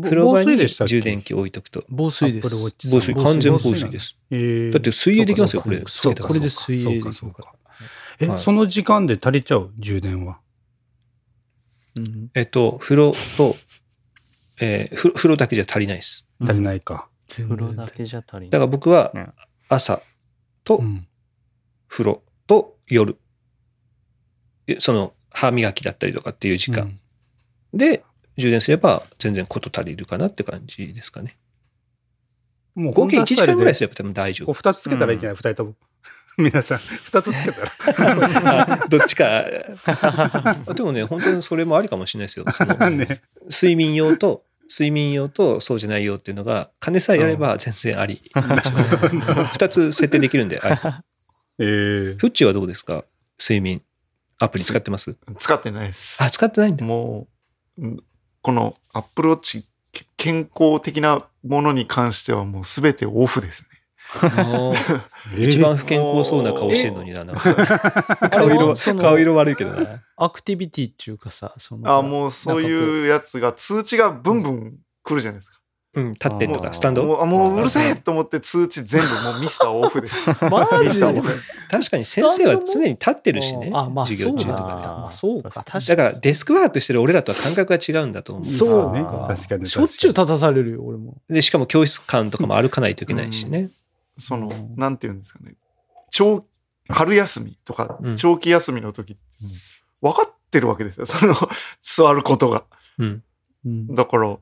Speaker 2: 風呂場に充電器を置いとくと。
Speaker 3: 防水です。
Speaker 2: 防水、完全防水です。
Speaker 4: えー
Speaker 2: だって水泳できますよ、これ。
Speaker 3: これで水泳
Speaker 4: そう
Speaker 3: できる
Speaker 4: かそうか。え、
Speaker 2: はい
Speaker 4: その時間で足りちゃう？充電は。
Speaker 3: うん
Speaker 2: えっと、風呂と、えー風呂風呂だけじゃ足りないです。
Speaker 4: 足りないか。
Speaker 3: 全
Speaker 5: 風呂だけじゃ足りない。
Speaker 2: だから僕は
Speaker 5: ね
Speaker 2: 朝と
Speaker 4: うん。
Speaker 2: 風呂と夜。えその歯磨きだったりとかっていう時間で充電すれば全然こと足りるかなって感じですかね。
Speaker 4: もう
Speaker 2: 合計1時間ぐらいす
Speaker 4: で
Speaker 2: れば多分大丈
Speaker 4: こう
Speaker 2: 夫。
Speaker 4: 2つつけたらいいんじゃない、二人とも。皆さん、2つつけたら。
Speaker 2: あ どっちか。でもね、本当にそれもありかもしれないですよ。その
Speaker 4: ね。
Speaker 2: 睡眠用と、睡眠用とそうじゃない用っていうのが、金さえやれば全然あり。二つ設定できるんで。はい
Speaker 4: えー
Speaker 2: フッチはどうですか？睡眠。アプリ使ってます？
Speaker 1: 使ってないです。
Speaker 2: あ、使ってないんだ。
Speaker 1: もう、うんこの Apple Watch け健康的なものに関してはもう全てオフですね。
Speaker 2: 一番不健康そうな顔してんのにな。なんか
Speaker 3: あ
Speaker 2: 顔色顔色悪いけどな。
Speaker 3: アクティビティっていうかさ、その。
Speaker 1: あもうそういうやつが通知がブンブン来るじゃないですか。
Speaker 2: うん、立ってんとか、スタンド？
Speaker 1: もうあもううるせえと思って通知全部もうミスターオフです。
Speaker 3: マジで？
Speaker 2: 確かに先生は常に立ってるしね。
Speaker 3: あ、まあ
Speaker 2: 授業中とかね。
Speaker 3: そうだね。まあそうか、確かに。
Speaker 2: だからデスクワークしてる俺らとは感覚が違うんだと思う。
Speaker 3: そう
Speaker 4: ね
Speaker 3: か。
Speaker 4: 確かに
Speaker 3: しょっちゅう立たされるよ、俺も。
Speaker 2: で、しかも教室間とかも歩かないといけないしね。
Speaker 1: その
Speaker 3: うん、
Speaker 1: なんていうんですかね。長、春休みとか
Speaker 2: うん
Speaker 1: 長期休みの時って分かってるわけですよ。その、座ることが。
Speaker 2: うん。
Speaker 3: うん
Speaker 1: だから、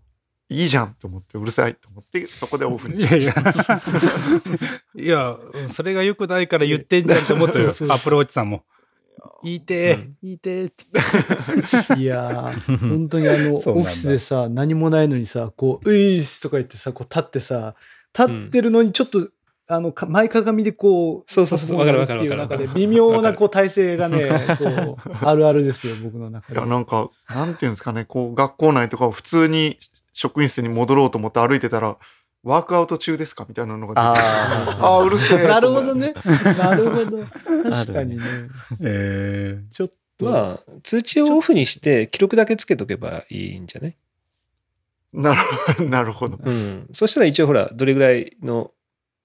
Speaker 1: いいじゃんと思って、うるさいと思って、そこでオフに
Speaker 4: いやいや。いや、それが良くないから言ってんじゃんって思ったよ。
Speaker 3: そうそう
Speaker 4: アップルウォッチさんも。言いて
Speaker 2: うん
Speaker 4: ー、言いてーって。
Speaker 3: いやー、本当にあの、オフィスでさ、何もないのにさ、こう、ういっすとか言ってさ、こう立ってさ、立ってるのにちょっと、あの、か前かがみでこう、
Speaker 2: そうそうそうわかる
Speaker 3: っていう
Speaker 2: わかるわかる
Speaker 3: 中で、微妙なこう体勢がね、こう、あるあるですよ、僕の中
Speaker 1: いや、
Speaker 3: で。
Speaker 1: なんか、なんていうんですかね、こう、学校内とかを普通に職員室に戻ろうと思って歩いてたら、ワークアウト中ですかみたいなのが出て
Speaker 5: あ
Speaker 1: ああ、うるせえ。
Speaker 3: なるほど。ね。なるほど。確かにね。
Speaker 4: え
Speaker 3: ちょっと。
Speaker 2: まあ、通知をオフにして記録だけつけとけばいいんじゃない？
Speaker 1: なるほど。なるほど。
Speaker 2: うん。そしたら一応ほら、どれぐらいの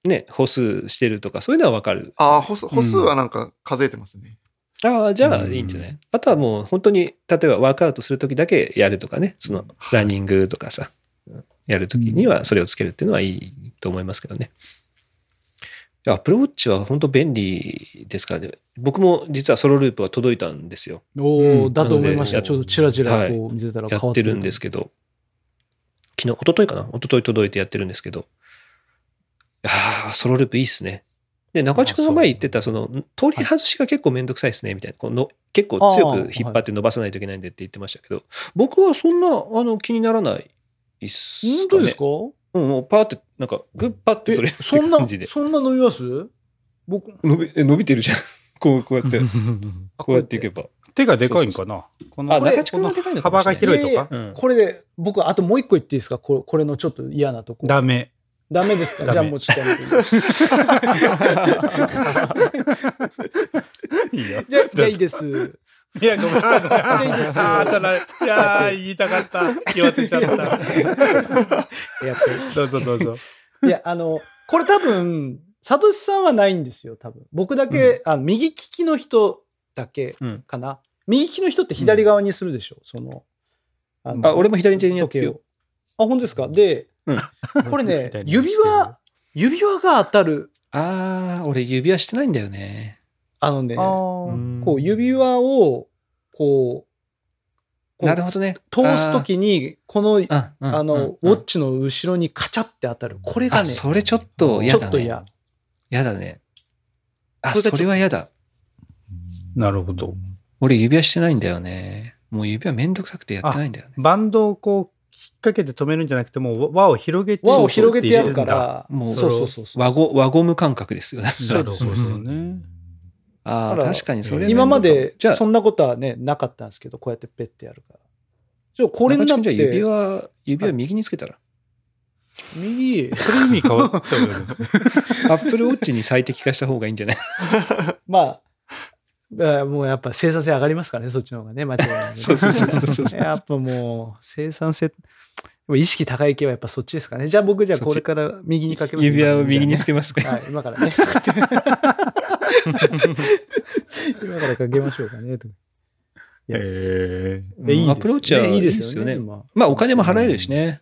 Speaker 2: ね、歩数してるとか、そういうのはわかる。
Speaker 1: ああ、歩数歩数はなんか数えてますね。
Speaker 2: ああ、じゃあいいんじゃない、あとはもう本当に、例えばワークアウトするときだけやるとかね、そのランニングとかさ、やるときにはそれをつけるっていうのはいいと思いますけどね。アップルウォッチは本当便利ですからね。僕も実はソロループが届いたんですよ。
Speaker 3: お
Speaker 4: うん
Speaker 3: おだと思いました。ちょっとチラチラこう見てたら変わってて
Speaker 2: やっるんですけど、昨日、一昨日かな？一昨日届いてやってるんですけど、ああ、ソロループいいっすね。で、中地君が前言ってた、その、取り外しが結構めんどくさいですね、みたいな。この結構強く引っ張って伸ばさないといけないんでって言ってましたけど、僕はそんな、あの、気にならないっす、
Speaker 3: 本当ですか？
Speaker 2: うん、もうパーって、なんか、グッパって
Speaker 3: え
Speaker 2: 取れる
Speaker 3: そんな
Speaker 2: 感じで、。
Speaker 3: そんな伸びます？僕、
Speaker 2: 伸びえ伸びてるじゃん。こう、こうやって、こうやっていけば。
Speaker 4: 手がでかいんかな？この幅。が広いとか？
Speaker 2: うん
Speaker 3: これで、僕、あともう一個言っていいですか？これこれのちょっと嫌なとこ。
Speaker 4: ダメ。
Speaker 3: ダメですか？じゃあもうちょっとやめていいです。
Speaker 4: いいよ。
Speaker 3: じゃあ、じゃあいいです。
Speaker 4: いや、ごめん。ごめん
Speaker 3: ゃあいいですよ
Speaker 4: あーただ、いやー、言いたかった。気忘れちゃった。
Speaker 3: やって
Speaker 4: どうぞどうぞ。
Speaker 3: いや、あの、これ多分、サトシさんはないんですよ、多分。僕だけ、あ右利きの人だけ
Speaker 2: うん
Speaker 3: かな。右利きの人って左側にするでしょ、その。あの
Speaker 2: あ、俺も左手にやってるよ。
Speaker 3: あ、本当ですか？で、
Speaker 2: うん
Speaker 3: これね、指輪、指輪が当たる。
Speaker 2: ああ、俺指輪してないんだよね。
Speaker 3: あのね、こ
Speaker 5: こ
Speaker 3: う指輪を、こう、こう
Speaker 2: なるほどね。
Speaker 3: 通すときに、この、
Speaker 2: あ
Speaker 3: の、
Speaker 2: うん
Speaker 3: ウォッチの後ろにカチャって当たる。これが
Speaker 2: あ、
Speaker 3: ね、
Speaker 2: それちょっと嫌だね。
Speaker 3: ちょっと嫌。
Speaker 2: 嫌だね。あ、それは嫌だ。
Speaker 4: なるほど。
Speaker 2: 俺指輪してないんだよね。もう指輪めんどくさくてやってないんだよね。
Speaker 4: バンドをこ掛けて止めるんじゃなくて、もう輪を広げて。
Speaker 3: 輪を広げてやるか
Speaker 4: そう
Speaker 3: ら、
Speaker 2: もう
Speaker 3: そうそうそうそう。
Speaker 2: 輪ゴ輪ゴム感覚ですよね。
Speaker 4: なるほどね。
Speaker 2: ああ、確かにそれ
Speaker 3: 今まで
Speaker 2: じゃあ、
Speaker 3: そんなことはね、なかったんですけど、こうやってペッてやるから。じゃあこれになっ
Speaker 2: 中地君じゃあ指
Speaker 3: て、
Speaker 2: 輪、指輪右につけたら？
Speaker 3: 右、
Speaker 4: それ意味変わっちゃうよね。
Speaker 2: アップルウォッチに最適化した方がいいんじゃない？
Speaker 3: まあ、あもうやっぱ生産性上がりますからね、そっちの方がね、間違いない、ね。
Speaker 2: そうそうそうそうそう
Speaker 3: やっぱもう、生産性、意識高い系はやっぱそっちですかね。じゃあ僕じゃあこれから右にかけます。
Speaker 2: 指輪を右につ
Speaker 3: け
Speaker 2: けますか。
Speaker 3: はい、今からね。今からかけましょうかね。
Speaker 4: え
Speaker 3: えいいです
Speaker 2: アップルウォッチはいい
Speaker 3: で
Speaker 2: ですすよね。まあお金も払えるしね。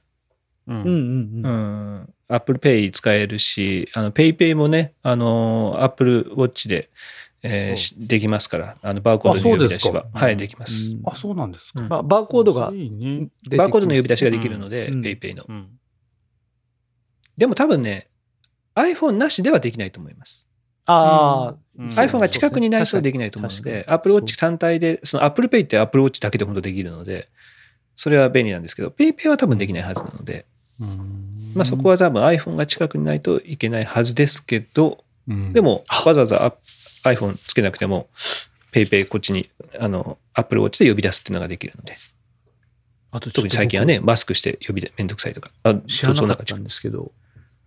Speaker 5: う。
Speaker 3: うんんうん
Speaker 2: う
Speaker 3: うん。
Speaker 2: ん。Apple Pay 使えるし、あの、PayPay もね、あの、Apple Watch で、えーしできますから、あの、バーコードの呼び出しは。はい、できます。
Speaker 4: あ、そうなんですか。
Speaker 2: うん。
Speaker 3: まあ、バーコードが
Speaker 4: ね。
Speaker 2: バーコードの呼び出しができるので、
Speaker 3: うん。
Speaker 2: PayPay の。
Speaker 4: うん。
Speaker 2: でも多分ね、iPhone なしではできないと思います。
Speaker 3: ああ、
Speaker 5: うん。
Speaker 2: iPhone が近くにないと
Speaker 3: そうで
Speaker 2: きないと思うので、Apple Watch 単体で、その Apple Pay って Apple Watch だけで本当できるので、それは便利なんですけど、PayPay は多分できないはずなので、まあそこは多分 iPhone が近くにないといけないはずですけど、でもわざわざ iPhone つけなくても、PayPay こっちに、あの、Apple Watch で呼び出すっていうのができるので、
Speaker 3: あと
Speaker 2: 特に最近はね、マスクして呼び出、めんどくさいとか。あ
Speaker 3: 知らなかったんですけど、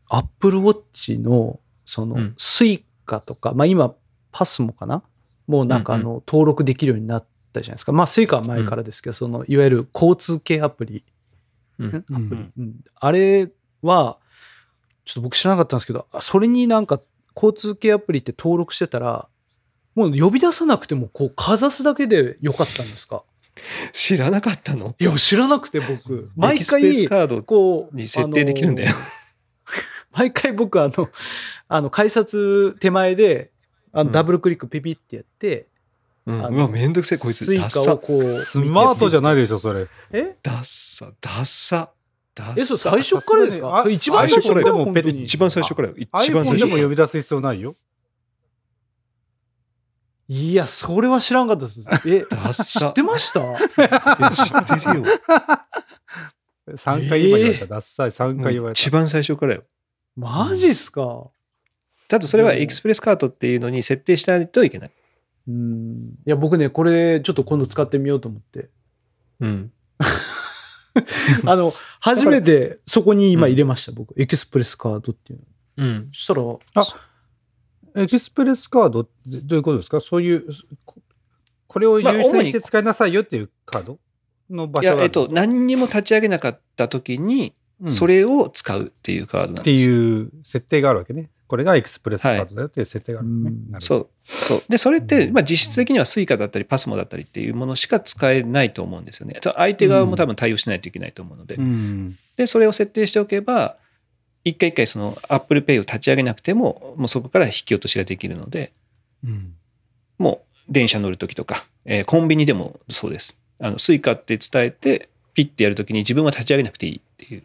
Speaker 3: アップルウォッチの、その
Speaker 2: うん、
Speaker 3: スイカとか、まあ今、パスモかな？もうなんかあ
Speaker 2: うん。
Speaker 3: の、登録できるようになったじゃないですか。まあスイカは前からですけど、その、いわゆる交通系アプリ。
Speaker 2: うん。
Speaker 3: ん？
Speaker 4: うん。
Speaker 3: アプリうん。あれは、ちょっと僕知らなかったんですけど、あそれになんか交通系アプリって登録してたら、もう呼び出さなくても、こう、かざすだけでよかったんですか？
Speaker 2: 知らなかったの？
Speaker 3: いや、知らなくて僕、毎回、
Speaker 2: カード
Speaker 3: こう、
Speaker 2: に設定できるんだよ。
Speaker 3: 毎回僕、あの、あの、改札手前で、あの、
Speaker 2: うん
Speaker 3: ダブルクリックピピってやって、
Speaker 2: うんうわ、めんどくせえ、こいつ。
Speaker 3: スイカを。こう、
Speaker 4: スマートじゃないでしょ、それ。
Speaker 3: え？
Speaker 2: ダッサ、ダッサ。
Speaker 3: え、そう、最初からですか？一番最初から？
Speaker 4: 最初から？
Speaker 3: 本当に
Speaker 2: 一番最初からよ。一番最初
Speaker 4: でも呼び出す必要ないよ。
Speaker 3: いや、それは知らんかったです。え、知
Speaker 2: サ。
Speaker 3: ってました？
Speaker 2: 知ってるよ。
Speaker 4: 3回言われた。ダッサい、3回言われた。
Speaker 2: 一番最初からよ。
Speaker 3: マジっすか？
Speaker 2: ただそれはエクスプレスカートっていうのに設定しないといけない。
Speaker 3: うん。いや、僕ね、これ、ちょっと今度使ってみようと思って。
Speaker 2: うん。
Speaker 3: あの、初めてそこに今入れました、僕。エクスプレスカードっていうの。
Speaker 2: うん。
Speaker 3: そしたら、
Speaker 4: エクスプレスカードってどういうことですか？そういう、ここれを優先して使いなさいよっていうカードの場所がある
Speaker 2: えっと、何にも立ち上げなかった時に、
Speaker 4: うん
Speaker 2: それを使うっていうカードなん
Speaker 4: って
Speaker 2: ですよ。
Speaker 4: いう設定があるわけね。これがエクスプレスカードだよっていう設定があるね。
Speaker 3: うん
Speaker 4: なるほど
Speaker 2: そう。そう。で、それって、まあ実質的にはスイカだったりパスモだったりっていうものしか使えないと思うんですよね。相手側も多分対応しないといけないと思うので。
Speaker 4: うん。
Speaker 2: で、それを設定しておけば、一回一回その Apple Pay を立ち上げなくても、もうそこから引き落としができるので、
Speaker 4: うん。
Speaker 2: もう電車乗るときとか、えーコンビニでもそうです。あの、スイカって伝えて、ピッてやるときに自分は立ち上げなくていいっていう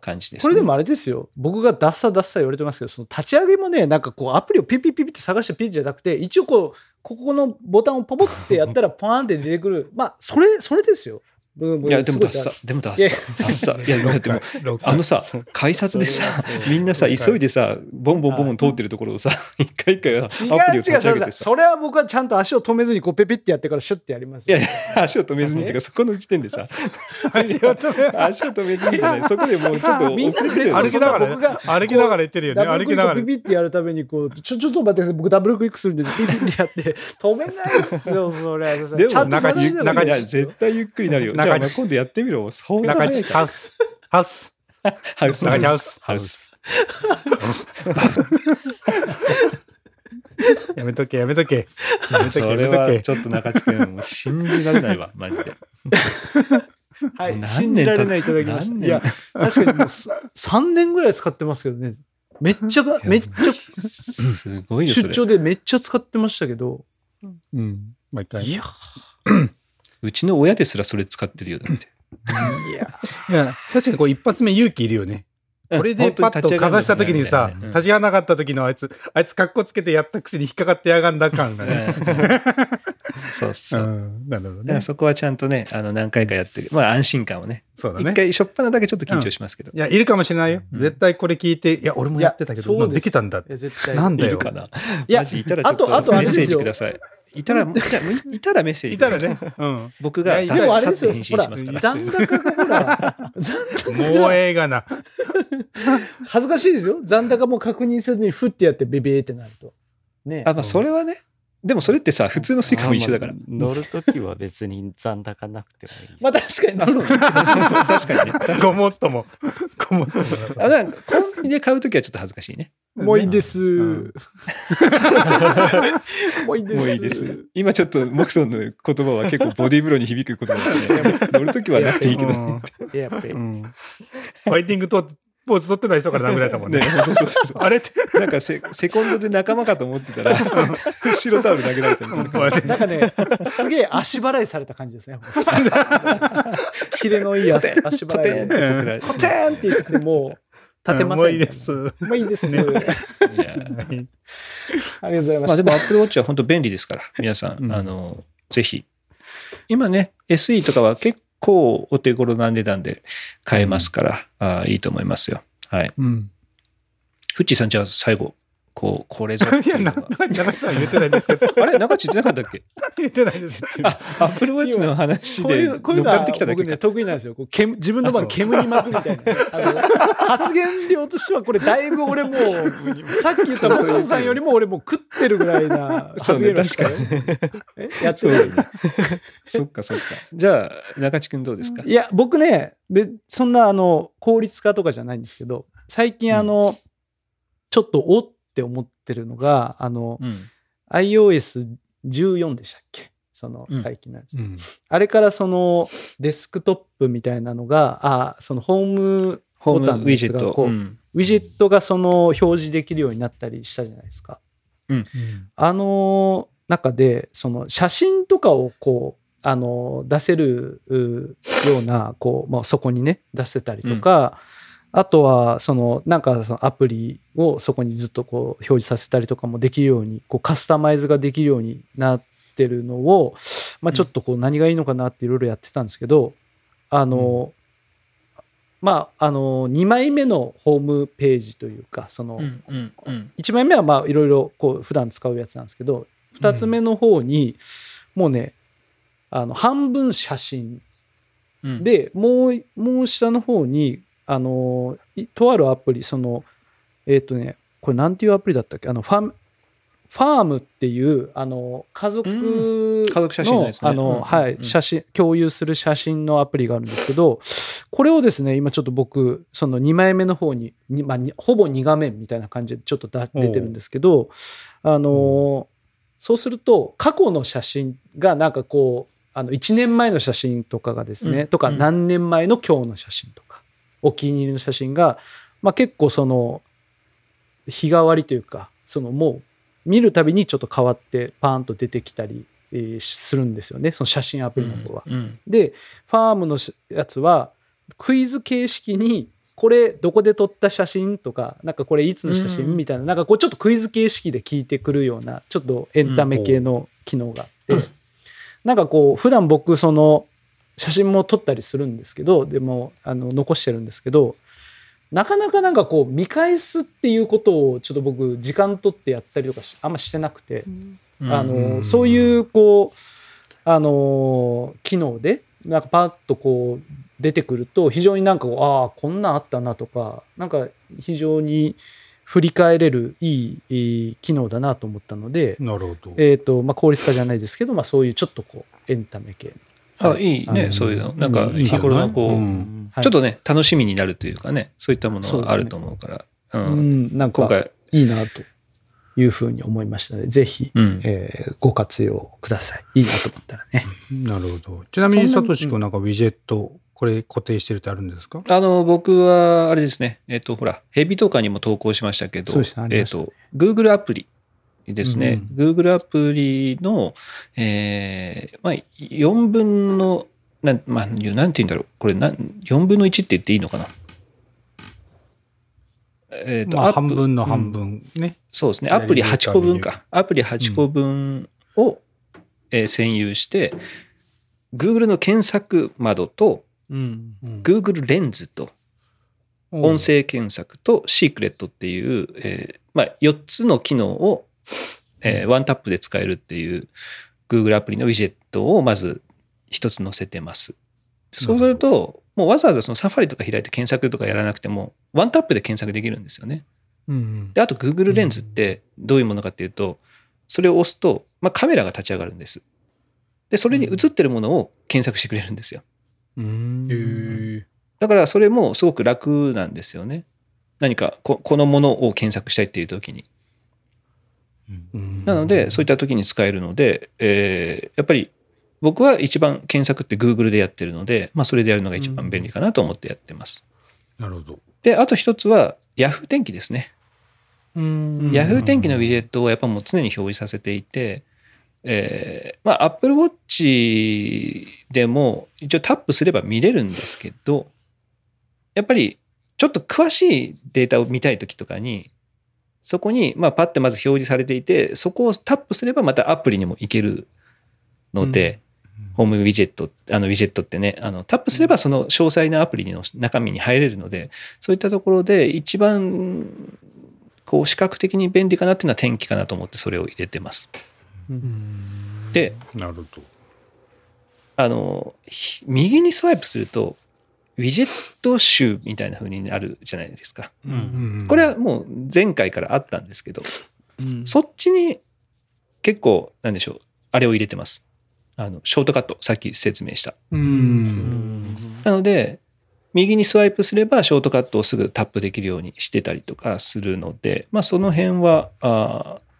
Speaker 2: 感じです、ね。
Speaker 3: これでもあれですよ。僕がダッサダッサ言われてますけど、その立ち上げもね、なんかこうアプリをピッピッピッピッって探してピッじゃなくて、一応こう、ここのボタンをポポってやったらパーンって出てくる。まあ、それ、それですよ。うん
Speaker 2: いや、でもダッサ。でもダッサ。ダッサ。いや、だってもあのさ、改札でさ、みんなさ、急いでさ、ボンボンボンボン通ってるところをさ、一回一回アプリを
Speaker 3: 違う違う
Speaker 2: 立ち上。げてさ、
Speaker 3: それは僕はちゃんと足を止めずにこうペピってやってからシュッてやりますよ。
Speaker 2: いやいや、足を止めずにっていうか、そこの時点でさ、
Speaker 4: 足を止め
Speaker 2: 足を止めずにじゃない、そこでもうちょっと
Speaker 3: みんな
Speaker 4: 歩きながら
Speaker 3: 僕が
Speaker 4: ね、歩きながら言ってるよね。歩きながら
Speaker 3: クピ。ピってやるためにこう、ちょ、ちょっと待ってください。僕ダブルクイックするんでピピってやって、止めないっすよ、それ。
Speaker 2: でも
Speaker 3: ちゃんと
Speaker 4: 中に中に
Speaker 2: 絶対ゆっくりなるよ。じゃあ、
Speaker 4: 中に
Speaker 2: 今度やってみろ。そんな
Speaker 4: 中地、
Speaker 2: 早いか
Speaker 4: ハウス。ハウス。
Speaker 2: ハウス。
Speaker 4: 中地ハウス。
Speaker 2: ハウス。
Speaker 4: やめとけ、やめとけ。やめとけ、
Speaker 2: そ
Speaker 4: やめとけ。
Speaker 2: れはちょっと中地君、もう信じられないわ、マジで。
Speaker 3: はい。信じられないいただきました。いや、確かにもうす3 年ぐらい使ってますけどね。めっちゃが、めっちゃ、
Speaker 2: すごい。
Speaker 3: 出張でめっちゃ使ってましたけど。
Speaker 4: うん。毎回ね。
Speaker 3: いや、
Speaker 2: うちの親ですらそれ使ってるよ、だって。
Speaker 3: いや、
Speaker 4: いや、確かにこう一発目勇気いるよね。これでパッとかざした時にさ、
Speaker 2: うん
Speaker 4: 立ち上がらなかった時のあいつ、あいつ格好つけてやったくせに引っかかってやがんだ感がね。
Speaker 2: そうそうう。
Speaker 4: ん。なるほどね。
Speaker 2: そこはちゃんとね、あの何回かやってる。まあ安心感をね。
Speaker 4: そうだね。
Speaker 2: 一回、しょっぱなだけちょっと緊張しますけど。
Speaker 4: いや、いるかもしれないよ。
Speaker 2: うん
Speaker 4: 絶対これ聞いて、いや、俺もやってたけど、
Speaker 3: で
Speaker 4: きたんだって。
Speaker 3: 絶対。
Speaker 2: い
Speaker 4: なんだよ
Speaker 2: るかな？
Speaker 3: いや
Speaker 2: マジいたらちょっと
Speaker 3: あとあとあ
Speaker 2: メッセージください。いたら、いたらメッセージ
Speaker 4: い。たらね。うん。
Speaker 2: 僕が
Speaker 3: でもあれですよ
Speaker 2: 返信しますから。
Speaker 3: 残高がほら、残
Speaker 4: もうええがな。
Speaker 3: 恥ずかしいですよ。残高も確認せずにフッてやってベベーってなると。ね。
Speaker 2: あ、まあそれはね、でもそれってさ、普通のスイカも一緒だから
Speaker 5: あ。まあ乗るときは別に残高なくてもいいし。
Speaker 3: まあ確かに、
Speaker 2: あ、そう確かにね。
Speaker 4: ごもっとも。ごもっとも。
Speaker 2: あ、だからコンビニで買うときはちょっと恥ずかしいね。
Speaker 3: もういいです。
Speaker 4: ん
Speaker 3: もういいです。
Speaker 2: もういいです。今ちょっと、モクソンの言葉は結構ボディーブローに響く言葉だね。乗るときはなくていいけど。ね、
Speaker 3: いややっぱり
Speaker 4: うんファイティングとポーズ取ってない人から殴られたもんね。
Speaker 2: そうそうそうそう。
Speaker 4: あれって。
Speaker 2: なんかセセコンドで仲間かと思ってたら、白タオル投げられたみたいな。
Speaker 3: なんかね、すげえ足払いされた感じですね。キレのいい足足払い。
Speaker 2: 送られて
Speaker 3: コテーンって言ってもう立てません。
Speaker 4: もういいです。
Speaker 3: もういいです。
Speaker 2: いや
Speaker 3: ありがとうございま
Speaker 2: まあでも
Speaker 3: す。
Speaker 2: Apple Watch は本当便利ですから、皆さん、
Speaker 4: うん
Speaker 2: あの、ぜひ。今ね、SE とかは結構お手頃な値段で買えますから、あいいと思いますよ。はい。
Speaker 4: うん。
Speaker 2: フッチーさんじゃあ最後、こう、これぞって
Speaker 4: いや、な
Speaker 2: いうのが。
Speaker 4: 中地さん言ってないんですけど。
Speaker 2: あれ中地言ってなかったっけ？
Speaker 4: 言ってないです。
Speaker 2: あ、Apple Watch の話で乗
Speaker 3: こういう、こういう
Speaker 2: っかってきただけか
Speaker 3: 僕ね、。得意なんですよ。こう煙自分の番煙に巻くみたいな。あの発言量としては、これだいぶ俺もう、さっき言ったモクさんよりも俺もう食ってるぐらいな発言量ですからね。えやってる。
Speaker 2: そっかそっか。じゃあ、中地君どうですか？
Speaker 3: いや、僕ね、べそんなあの効率化とかじゃないんですけど、最近あの、ちょっとおって思ってるのが、あの、
Speaker 2: うん。
Speaker 3: iOS14 でしたっけ？その
Speaker 2: うん
Speaker 3: 最近のやつ。
Speaker 4: うん。
Speaker 3: あれからそのデスクトップみたいなのが、あそのホームボタンのや
Speaker 2: ィジェット。
Speaker 3: う、
Speaker 2: うん
Speaker 3: ウィジェットがその表示できるようになったりしたじゃないですか。あの中でその写真とかをこうあの出せるうようなこう、まあ、そこにね出せたりとか、あとはそのなんかそのアプリをそこにずっとこう表示させたりとかもできるようにこうカスタマイズができるようになってるのを、まあ、ちょっとこう何がいいのかなっていろいろやってたんですけどあの、まああの2枚目のホームページというかその、
Speaker 2: うんうんうん
Speaker 3: 1枚目はまあいろいろこう普段使うやつなんですけど2つ目の方にもうねあの半分写真
Speaker 2: うん。
Speaker 3: でもうもう下の方にあのいとあるアプリそのえっ、とねこれなんていうアプリだったっけ？あのファムファームっていうあの家族の,、
Speaker 2: 家族写真のね。
Speaker 3: あの、
Speaker 2: うんうんうん。
Speaker 3: はい写真共有する写真のアプリがあるんですけどこれをですね今ちょっと僕その2枚目の方にに、まあ、にほぼ2画面みたいな感じでちょっとだ出てるんですけどあの、そうすると過去の写真がなんかこうあの1年前の写真とかがですね、
Speaker 2: うん。
Speaker 3: とか
Speaker 2: うん。
Speaker 3: 何年前の今日の写真とかお気に入りの写真が、まあ、結構その日替わりというかそのもう見るたびにちょっと変わってパーンと出てきたり、えーするんですよねその写真アプリの方は。
Speaker 2: うん
Speaker 3: でファームのしやつはクイズ形式にこれどこで撮った写真とかなんかこれいつの写
Speaker 2: うん。
Speaker 3: 真みたいななんかこうちょっとクイズ形式で聞いてくるようなちょっとエンタメ系の機能があって。なんかこう普段僕その写真も撮ったりするんですけどでもあの残してるんですけどなかなかなんかこう見返すっていうことをちょっと僕時間取ってやったりとかしあんましてなくて。
Speaker 2: うん
Speaker 3: あの
Speaker 4: うん
Speaker 3: そういうこうあの機能でなんかパッとこう出てくると非常になんかああこんなんあったなとかなんか非常に振り返れるいいいい機能だなと思ったので、
Speaker 4: なるほど。
Speaker 3: えーとまあ、効率化じゃないですけど、まあ、そういうちょっとこうエンタメ系
Speaker 2: あ、い。いね、そういうの。なんか、日頃のこう、ちょっとね、楽しみになるというかね、そういったものがあると思うから。う。
Speaker 3: うんん、なんか
Speaker 2: 今回、
Speaker 3: いいなというふうに思いましたのでぜひ、
Speaker 2: うん。
Speaker 3: えーご活用ください。いいなと思ったらね。
Speaker 4: なるほど。ちなみに、
Speaker 3: そんな
Speaker 4: サトシ君なんかウィジェット、これ固定してるってあるんですか？
Speaker 2: あの、僕は、あれですね、えっ、と、ほら、ヘビとかにも投稿しましたけど、
Speaker 3: そうですねあり
Speaker 2: えっ、と、Google アプリですね。
Speaker 4: う
Speaker 2: Google アプリの、えーまあ、4分の、なん、まあ、なんて言うんだろう。これ、なん4分の1って言っていいのかな。えっ、と、
Speaker 4: まあ、半分の
Speaker 2: うん
Speaker 4: 半分ね。
Speaker 2: そうですね。アプリ8個分
Speaker 4: 左
Speaker 2: か。アプリ8個分を、えー占有して、Google の検索窓と、
Speaker 3: うん
Speaker 4: うん
Speaker 2: Google レンズと、音声検索とシークレットっていう、えーまあ、4つの機能を、えーワンタップで使えるっていう Google アプリのウィジェットをまず一つ載せてます。そうすると、もうわざわざそのサファリとか開いて検索とかやらなくても、ワンタップで検索できるんですよね。
Speaker 4: うん
Speaker 2: で、あと Google レンズってどういうものかっていうと、それを押すと、まあ、カメラが立ち上がるんです。で、それに映ってるものを検索してくれるんですよ。
Speaker 3: うん
Speaker 4: へえ。
Speaker 2: だからそれもすごく楽なんですよね。何かここのものを検索したいっていう時に。なので、そういった時に使えるので、えーやっぱり僕は一番検索って Google でやってるので、まあ、それでやるのが一番便利かなと思ってやってます。
Speaker 4: なるほど。
Speaker 2: で、あと一つは Yahoo 天気ですね。
Speaker 3: うん。
Speaker 2: Yahoo 天気のウィジェットをやっぱもう常に表示させていて、えーまあ、Apple Watch でも一応タップすれば見れるんですけど、やっぱりちょっと詳しいデータを見たいときとかに、そこにまあパッてまず表示されていて、そこをタップすればまたアプリにも行けるので、ホームウィジェット、あのウィジェットってね、あのタップすればその詳細なアプリの中身に入れるので、そういったところで一番こう視覚的に便利かなっていうのは天気かなと思ってそれを入れてます。で、
Speaker 4: なるほど。
Speaker 2: あの、ひ右にスワイプすると、ウィジェット集みたいな風になるじゃないですか。
Speaker 4: うん
Speaker 2: これはもう前回からあったんですけど、
Speaker 3: うん
Speaker 2: そっちに結構、なんでしょう、あれを入れてます。あの、ショートカット、さっき説明した。
Speaker 4: うん。
Speaker 2: なので、右にスワイプすればショートカットをすぐタップできるようにしてたりとかするので、まあその辺は、あー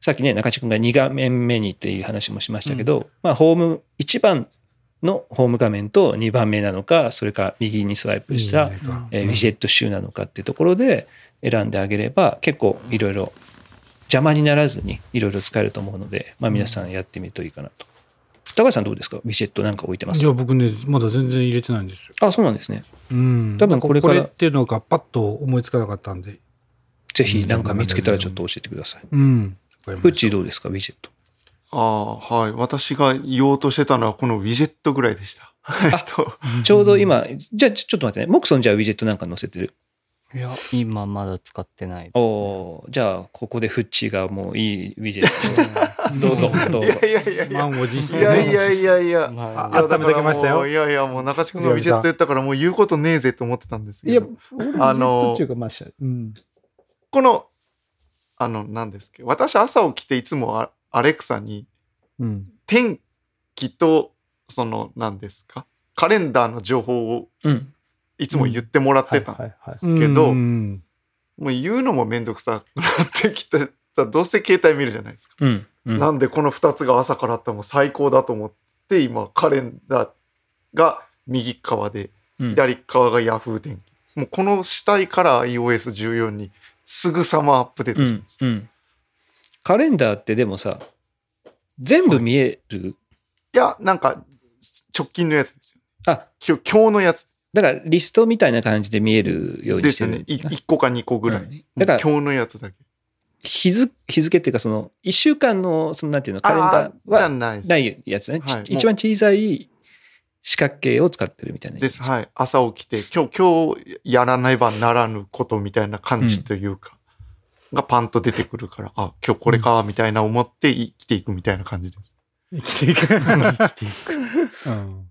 Speaker 2: さっきね、中地君が2画面目にっていう話もしましたけど、まあホーム、1番のホーム画面と2番目なのか、それから右にスワイプした、えーウィジェット集なのかっていうところで選んであげれば、結構いろいろ邪魔にならずにいろいろ使えると思うので、まあ皆さんやってみるといいかなと。高橋さんどうですか？ウィジェットなんか置いてます？
Speaker 4: いや、僕ね、まだ全然入れてないんですよ。
Speaker 2: あ、そうなんですね。
Speaker 4: うん。
Speaker 2: 多分これから
Speaker 4: これっていうのがパッと思いつかなかったんで。
Speaker 2: ぜひなんか見つけたらちょっと教えてください。
Speaker 4: うん。
Speaker 2: フッチーどうですか？ウィジェット。
Speaker 1: ああ、はい。私が言おうとしてたのはこのウィジェットぐらいでした。えっと、
Speaker 2: ちょうど今、じゃあちょちょっと待ってね。モクソンじゃあウィジェットなんか載せてる？
Speaker 5: いや、今まだ使ってない。
Speaker 2: おーじゃあここでフッチーがもういいウィジェットをどうぞ、どうぞ。
Speaker 1: いやいやいやいや。
Speaker 4: 満を持して
Speaker 1: いやいやいやいや。
Speaker 5: ま
Speaker 4: あ
Speaker 5: あ、
Speaker 1: いや
Speaker 4: 温めてきましたよ
Speaker 1: だからもういやいや、もう中地君がウィジェット言ったからもう言うことねえぜと思ってたんです
Speaker 3: いや、
Speaker 1: けど。
Speaker 3: いうか、まあ、しゃうん。
Speaker 1: この、あの、何ですけど、私朝起きていつもアアレクサに
Speaker 3: うん。
Speaker 1: 天気と、その、何ですか？カレンダーの情報を
Speaker 2: うん。
Speaker 1: いつも言ってもらっ
Speaker 3: はい
Speaker 1: てたんで。すけど、
Speaker 4: うん
Speaker 1: もう言うのもめんどくさくなってきて、どうせ携帯見るじゃないですか。
Speaker 2: うん。うん
Speaker 1: なんでこの2つが朝からあったらもう最高だと思って、今カレンダーが右側で、
Speaker 2: うん
Speaker 1: 左側が Yahoo 天気。もうこの死体から iOS14 にすぐさまアップデートし
Speaker 2: うん。うん。カレンダーってでもさ、全部見える、
Speaker 1: いや、なんか、直近のやつですよ。
Speaker 2: あ、
Speaker 1: 今日今日のやつ
Speaker 2: だからリストみたいな感じで見えるようにしてる
Speaker 1: ですよね。い1個か2個ぐらい。
Speaker 2: うんだから
Speaker 1: 今日のやつだけ。
Speaker 2: 日付日付っていうかその1週間のそのなんていうのカレンダーは
Speaker 1: ない
Speaker 2: やつね、ち
Speaker 1: はい
Speaker 2: 一番小さい四角形を使ってるみたいな
Speaker 1: です。はい。朝起きて、今日、今日やらねばならぬことみたいな感じというか、がパンと出てくるから、あ、今日これか、みたいな思って生きていくみたいな感じです。
Speaker 3: 生きていく。生きていく。うん。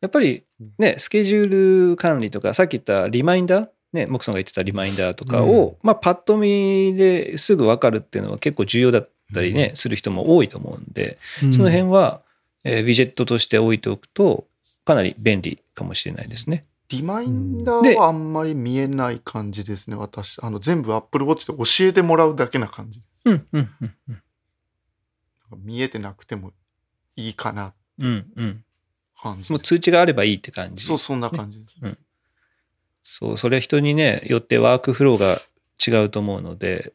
Speaker 2: やっぱりね、スケジュール管理とか、さっき言ったリマインダー、ね、モクソンが言ってたリマインダーとかを、まあ、パッと見ですぐ分かるっていうのは結構重要だったりね、する人も多いと思うんで、その辺は、えーウィジェットとして置いておくと、かなり便利かもしれないですね。
Speaker 1: リマインダ
Speaker 2: で
Speaker 1: ーはあんまり見えない感じですね、私。あの、全部 Apple Watch で教えてもらうだけな感じ。
Speaker 2: うん、うん、うん、うん。
Speaker 1: 見えてなくてもいいかな
Speaker 2: うん、うん。
Speaker 1: 感じ
Speaker 2: もう通知があればいいって感じ。
Speaker 1: そう、そんな感じです。
Speaker 2: そう、それは人にね、よってワークフローが違うと思うので、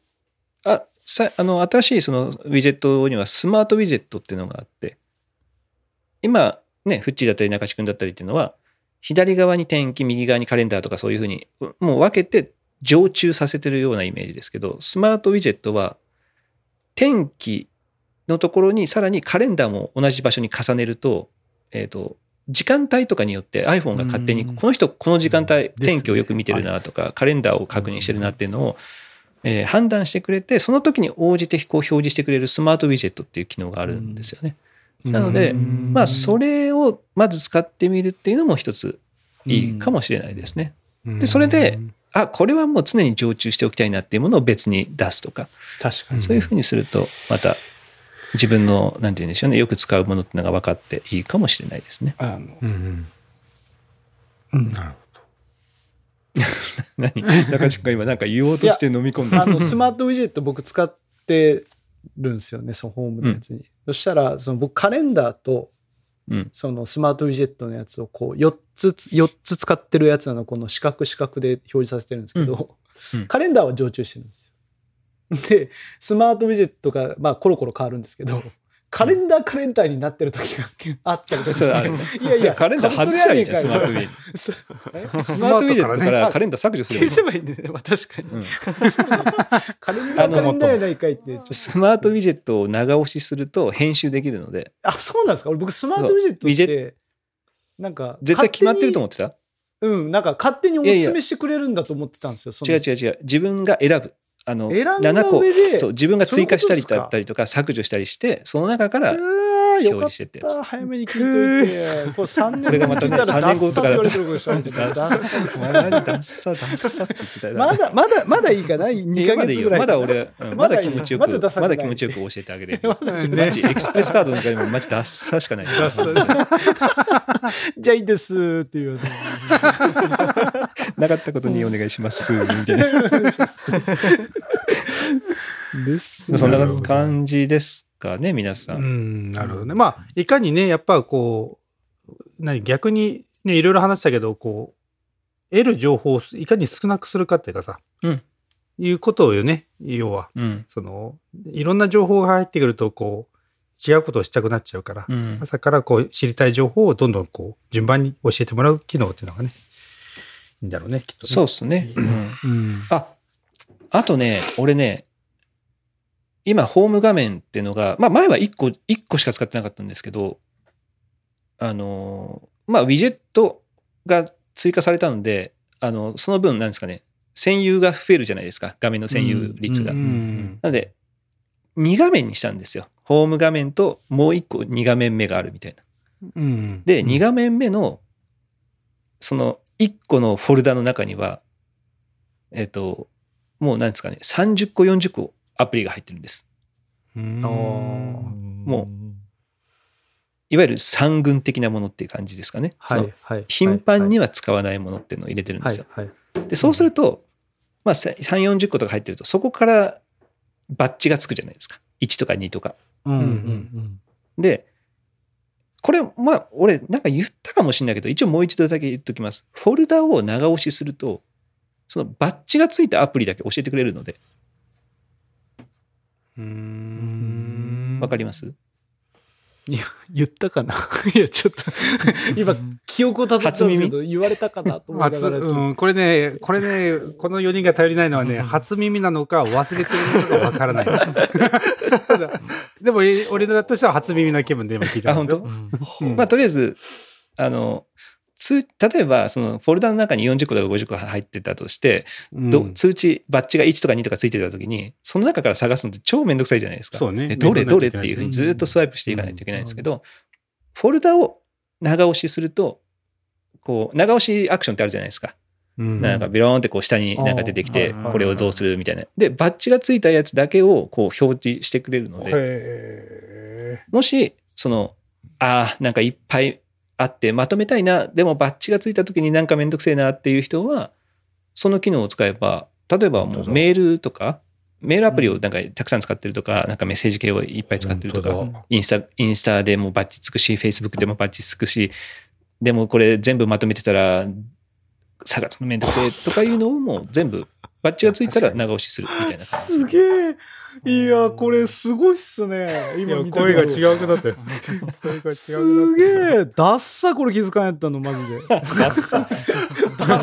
Speaker 2: あ、さあの、新しいそのウィジェットにはスマートウィジェットっていうのがあって、今、ね、フッチーだったり中地君だったりっていうのは、左側に天気、右側にカレンダーとかそういうふうに、もう分けて常駐させてるようなイメージですけど、スマートウィジェットは、天気のところにさらにカレンダーも同じ場所に重ねると、えっ、と、時間帯とかによって iPhone が勝手に、
Speaker 3: うん
Speaker 2: この人この時間帯、天気をよく見てるなとか、カレンダーを確認してるなっていうのを、えー判断してくれて、その時に応じてこう表示してくれるスマートウィジェットっていう機能があるんですよね。なのでまあ、それをまず使ってみるっていうのも一ついいかもしれないですね。でそれであ、これはもう常に常駐しておきたいなっていうものを別に出すとか、
Speaker 3: 確かに。
Speaker 2: そういうふうにすると、また自分の、なんて言うんでしょうね、よく使うものっていうのが分かっていいかもしれないですね。
Speaker 3: あの、
Speaker 4: うん
Speaker 3: うん
Speaker 4: なるほ
Speaker 2: 何？中地君が今なんか言おうとして飲み込んだ。
Speaker 3: あの、スマートウィジェット僕使ってるんですよね、そのホームのやつに。そしたら、その僕カレンダーと、
Speaker 2: うん。
Speaker 3: そのスマートウィジェットのやつをこう4つ、4つ使ってるやつなのこの四角四角で表示させてるんですけど、
Speaker 2: うん。うん。
Speaker 3: カレンダーは常駐してるんですよ。で、スマートウィジェットが、まあ、コロコロ変わるんですけど、カレンダーカレンダーになってる時があったりとかして、いやいや、
Speaker 2: カレンダー外しちゃいいじゃん、スマートウィジェット。
Speaker 3: そうえ
Speaker 2: スマートウィジェットか
Speaker 3: ね
Speaker 2: らカレンダー削除する
Speaker 3: 消せばいいんだよね、まあ、確かに。
Speaker 2: うん
Speaker 3: カレンダーカレンダーやないかいって。
Speaker 2: スマートウィジェットを長押しすると編集できるので、
Speaker 3: あ、そうなんですか？俺僕スマートウィジェットって、なんか、
Speaker 2: 絶対決まってると思
Speaker 3: っ
Speaker 2: ってた？
Speaker 3: てうん、なんか勝手におすすめしてくれるんだと思ってたんですよ。
Speaker 2: 違う違う違う。自分が選ぶ。あの、
Speaker 3: 選んだ
Speaker 2: 7個そう、自分が追加したりだったりとか削除したりして、その中から
Speaker 3: よかっ。た。早めに聞いといて。これ3年
Speaker 2: これがまたね
Speaker 3: 聞いたら
Speaker 2: 3年後とかだ
Speaker 3: ダッサって言われてるかもしれない
Speaker 2: ダッサ
Speaker 3: ダッサ
Speaker 2: マジダッサダッサって言ってたよ
Speaker 3: まだ、まだ、まだいいかな ?2 ヶ
Speaker 2: まだいいよ。
Speaker 3: 月ぐらい。
Speaker 2: まだ俺、うん
Speaker 3: まだ
Speaker 2: 気持ちよく、ま
Speaker 3: まだ
Speaker 2: 気持ちよく教えてあげれる。エクスプレスカードの中でもマジダッサしかない。
Speaker 3: じゃあいいですっていう。
Speaker 2: なかったことにお願いします。みたいな。そんな感じですかね、皆さ。
Speaker 4: うんん、なるほどね。まあ、いかにね、やっぱこう、何、逆にね、いろいろ話したけど、こう、得る情報をいかに少なくするかっていうかさ、
Speaker 2: うん
Speaker 4: いうことをよね、要は。
Speaker 2: うん。
Speaker 4: その、いろんな情報が入ってくると、こう、違うことをしたくなっちゃうから、
Speaker 2: うん。
Speaker 4: 朝からこう、知りたい情報をどんどんこう、順番に教えてもらう機能っていうのがね、いいんだろうね、きっと、ね。
Speaker 2: そうっすね。うん
Speaker 4: うん。
Speaker 2: あ、あとね、俺ね、今、ホーム画面っていうのが、まあ、前は1個、一個しか使ってなかったんですけど、あの、まあ、ウィジェットが追加されたので、あの、その分、なんですかね、占有が増えるじゃないですか、画面の占有率が。なので、2画面にしたんですよ。ホーム画面ともう1個2画面目があるみたいな。
Speaker 4: うん。
Speaker 2: で、2画面目の、その1個のフォルダの中には、えっ、と、もうなんですかね、30個、40個アプリが入ってるんです。
Speaker 4: うん
Speaker 2: もいわゆる三群的なものっていう感じですかね。
Speaker 3: はい、はい。
Speaker 2: 頻繁に
Speaker 3: は
Speaker 2: は使わないものっていうのを入れてるんですよ。
Speaker 3: はい、はい。
Speaker 2: で、そうすると、まあ、3、40個とか入ってると、そこからバッジがつくじゃないですか。1とか2とか。
Speaker 3: うん、うん、
Speaker 4: うん
Speaker 3: うん。
Speaker 2: で、これ、まあ、俺、なんか言ったかもしれないけど、一応もう一度だけ言っときます。フォルダを長押しすると、そのバッジがついたアプリだけ教えてくれるので、
Speaker 4: うん。
Speaker 2: わかります？
Speaker 3: いや、言ったかな？いや、ちょっと、今、記憶をたどったんですけど、言われたかなと思っと
Speaker 4: うん、これね、これね、この4人が頼りないのはね、初耳なのか忘れてるのかわからない。でも、え俺らとしては初耳な気分で今聞いてますよ。うん。
Speaker 2: まあ、とりあえず、あの、通例えば、そのフォルダの中に40個とか50個入ってたとして、ど
Speaker 4: うん。
Speaker 2: 通知、バッジが1とか2とかついてたときに、その中から探すのって超めんどくさいじゃないですか。
Speaker 4: ね。
Speaker 2: でどれどれって
Speaker 4: い
Speaker 2: いうふうにずっとスワイプしていかないといけないんですけど、フォルダを長押しすると、こう、長押しアクションってあるじゃないですか。
Speaker 4: うん。
Speaker 2: なんかビローンってこう下になんか出てきてこれをどうするみたいな。で、バッジがついたやつだけをこう表示してくれるので、
Speaker 4: へ
Speaker 2: もし、その、ああ、なんかいっぱいあってまとめたいな、でもバッジがついた時になんかめんどくせえなっていう人は、その機能を使えば、例えばもうメールとか、メールアプリをなんかたくさん使ってるとか、なんかメッセージ系をいっぱい使ってるとかインスタ、インスタでもバッジつくし、Facebook でもバッジつくし、でもこれ全部まとめてたら、探すのめんどくせえとかいうのをもう全部、バッジがついたら長押しするみたいな。
Speaker 3: すげえ。いや、これすごいっすね。
Speaker 4: い
Speaker 3: 今見た
Speaker 4: 声が違うくなったよ。声が違うくなった
Speaker 3: すげえ。ダッサこれ気づかんやったの、マジで。ダッ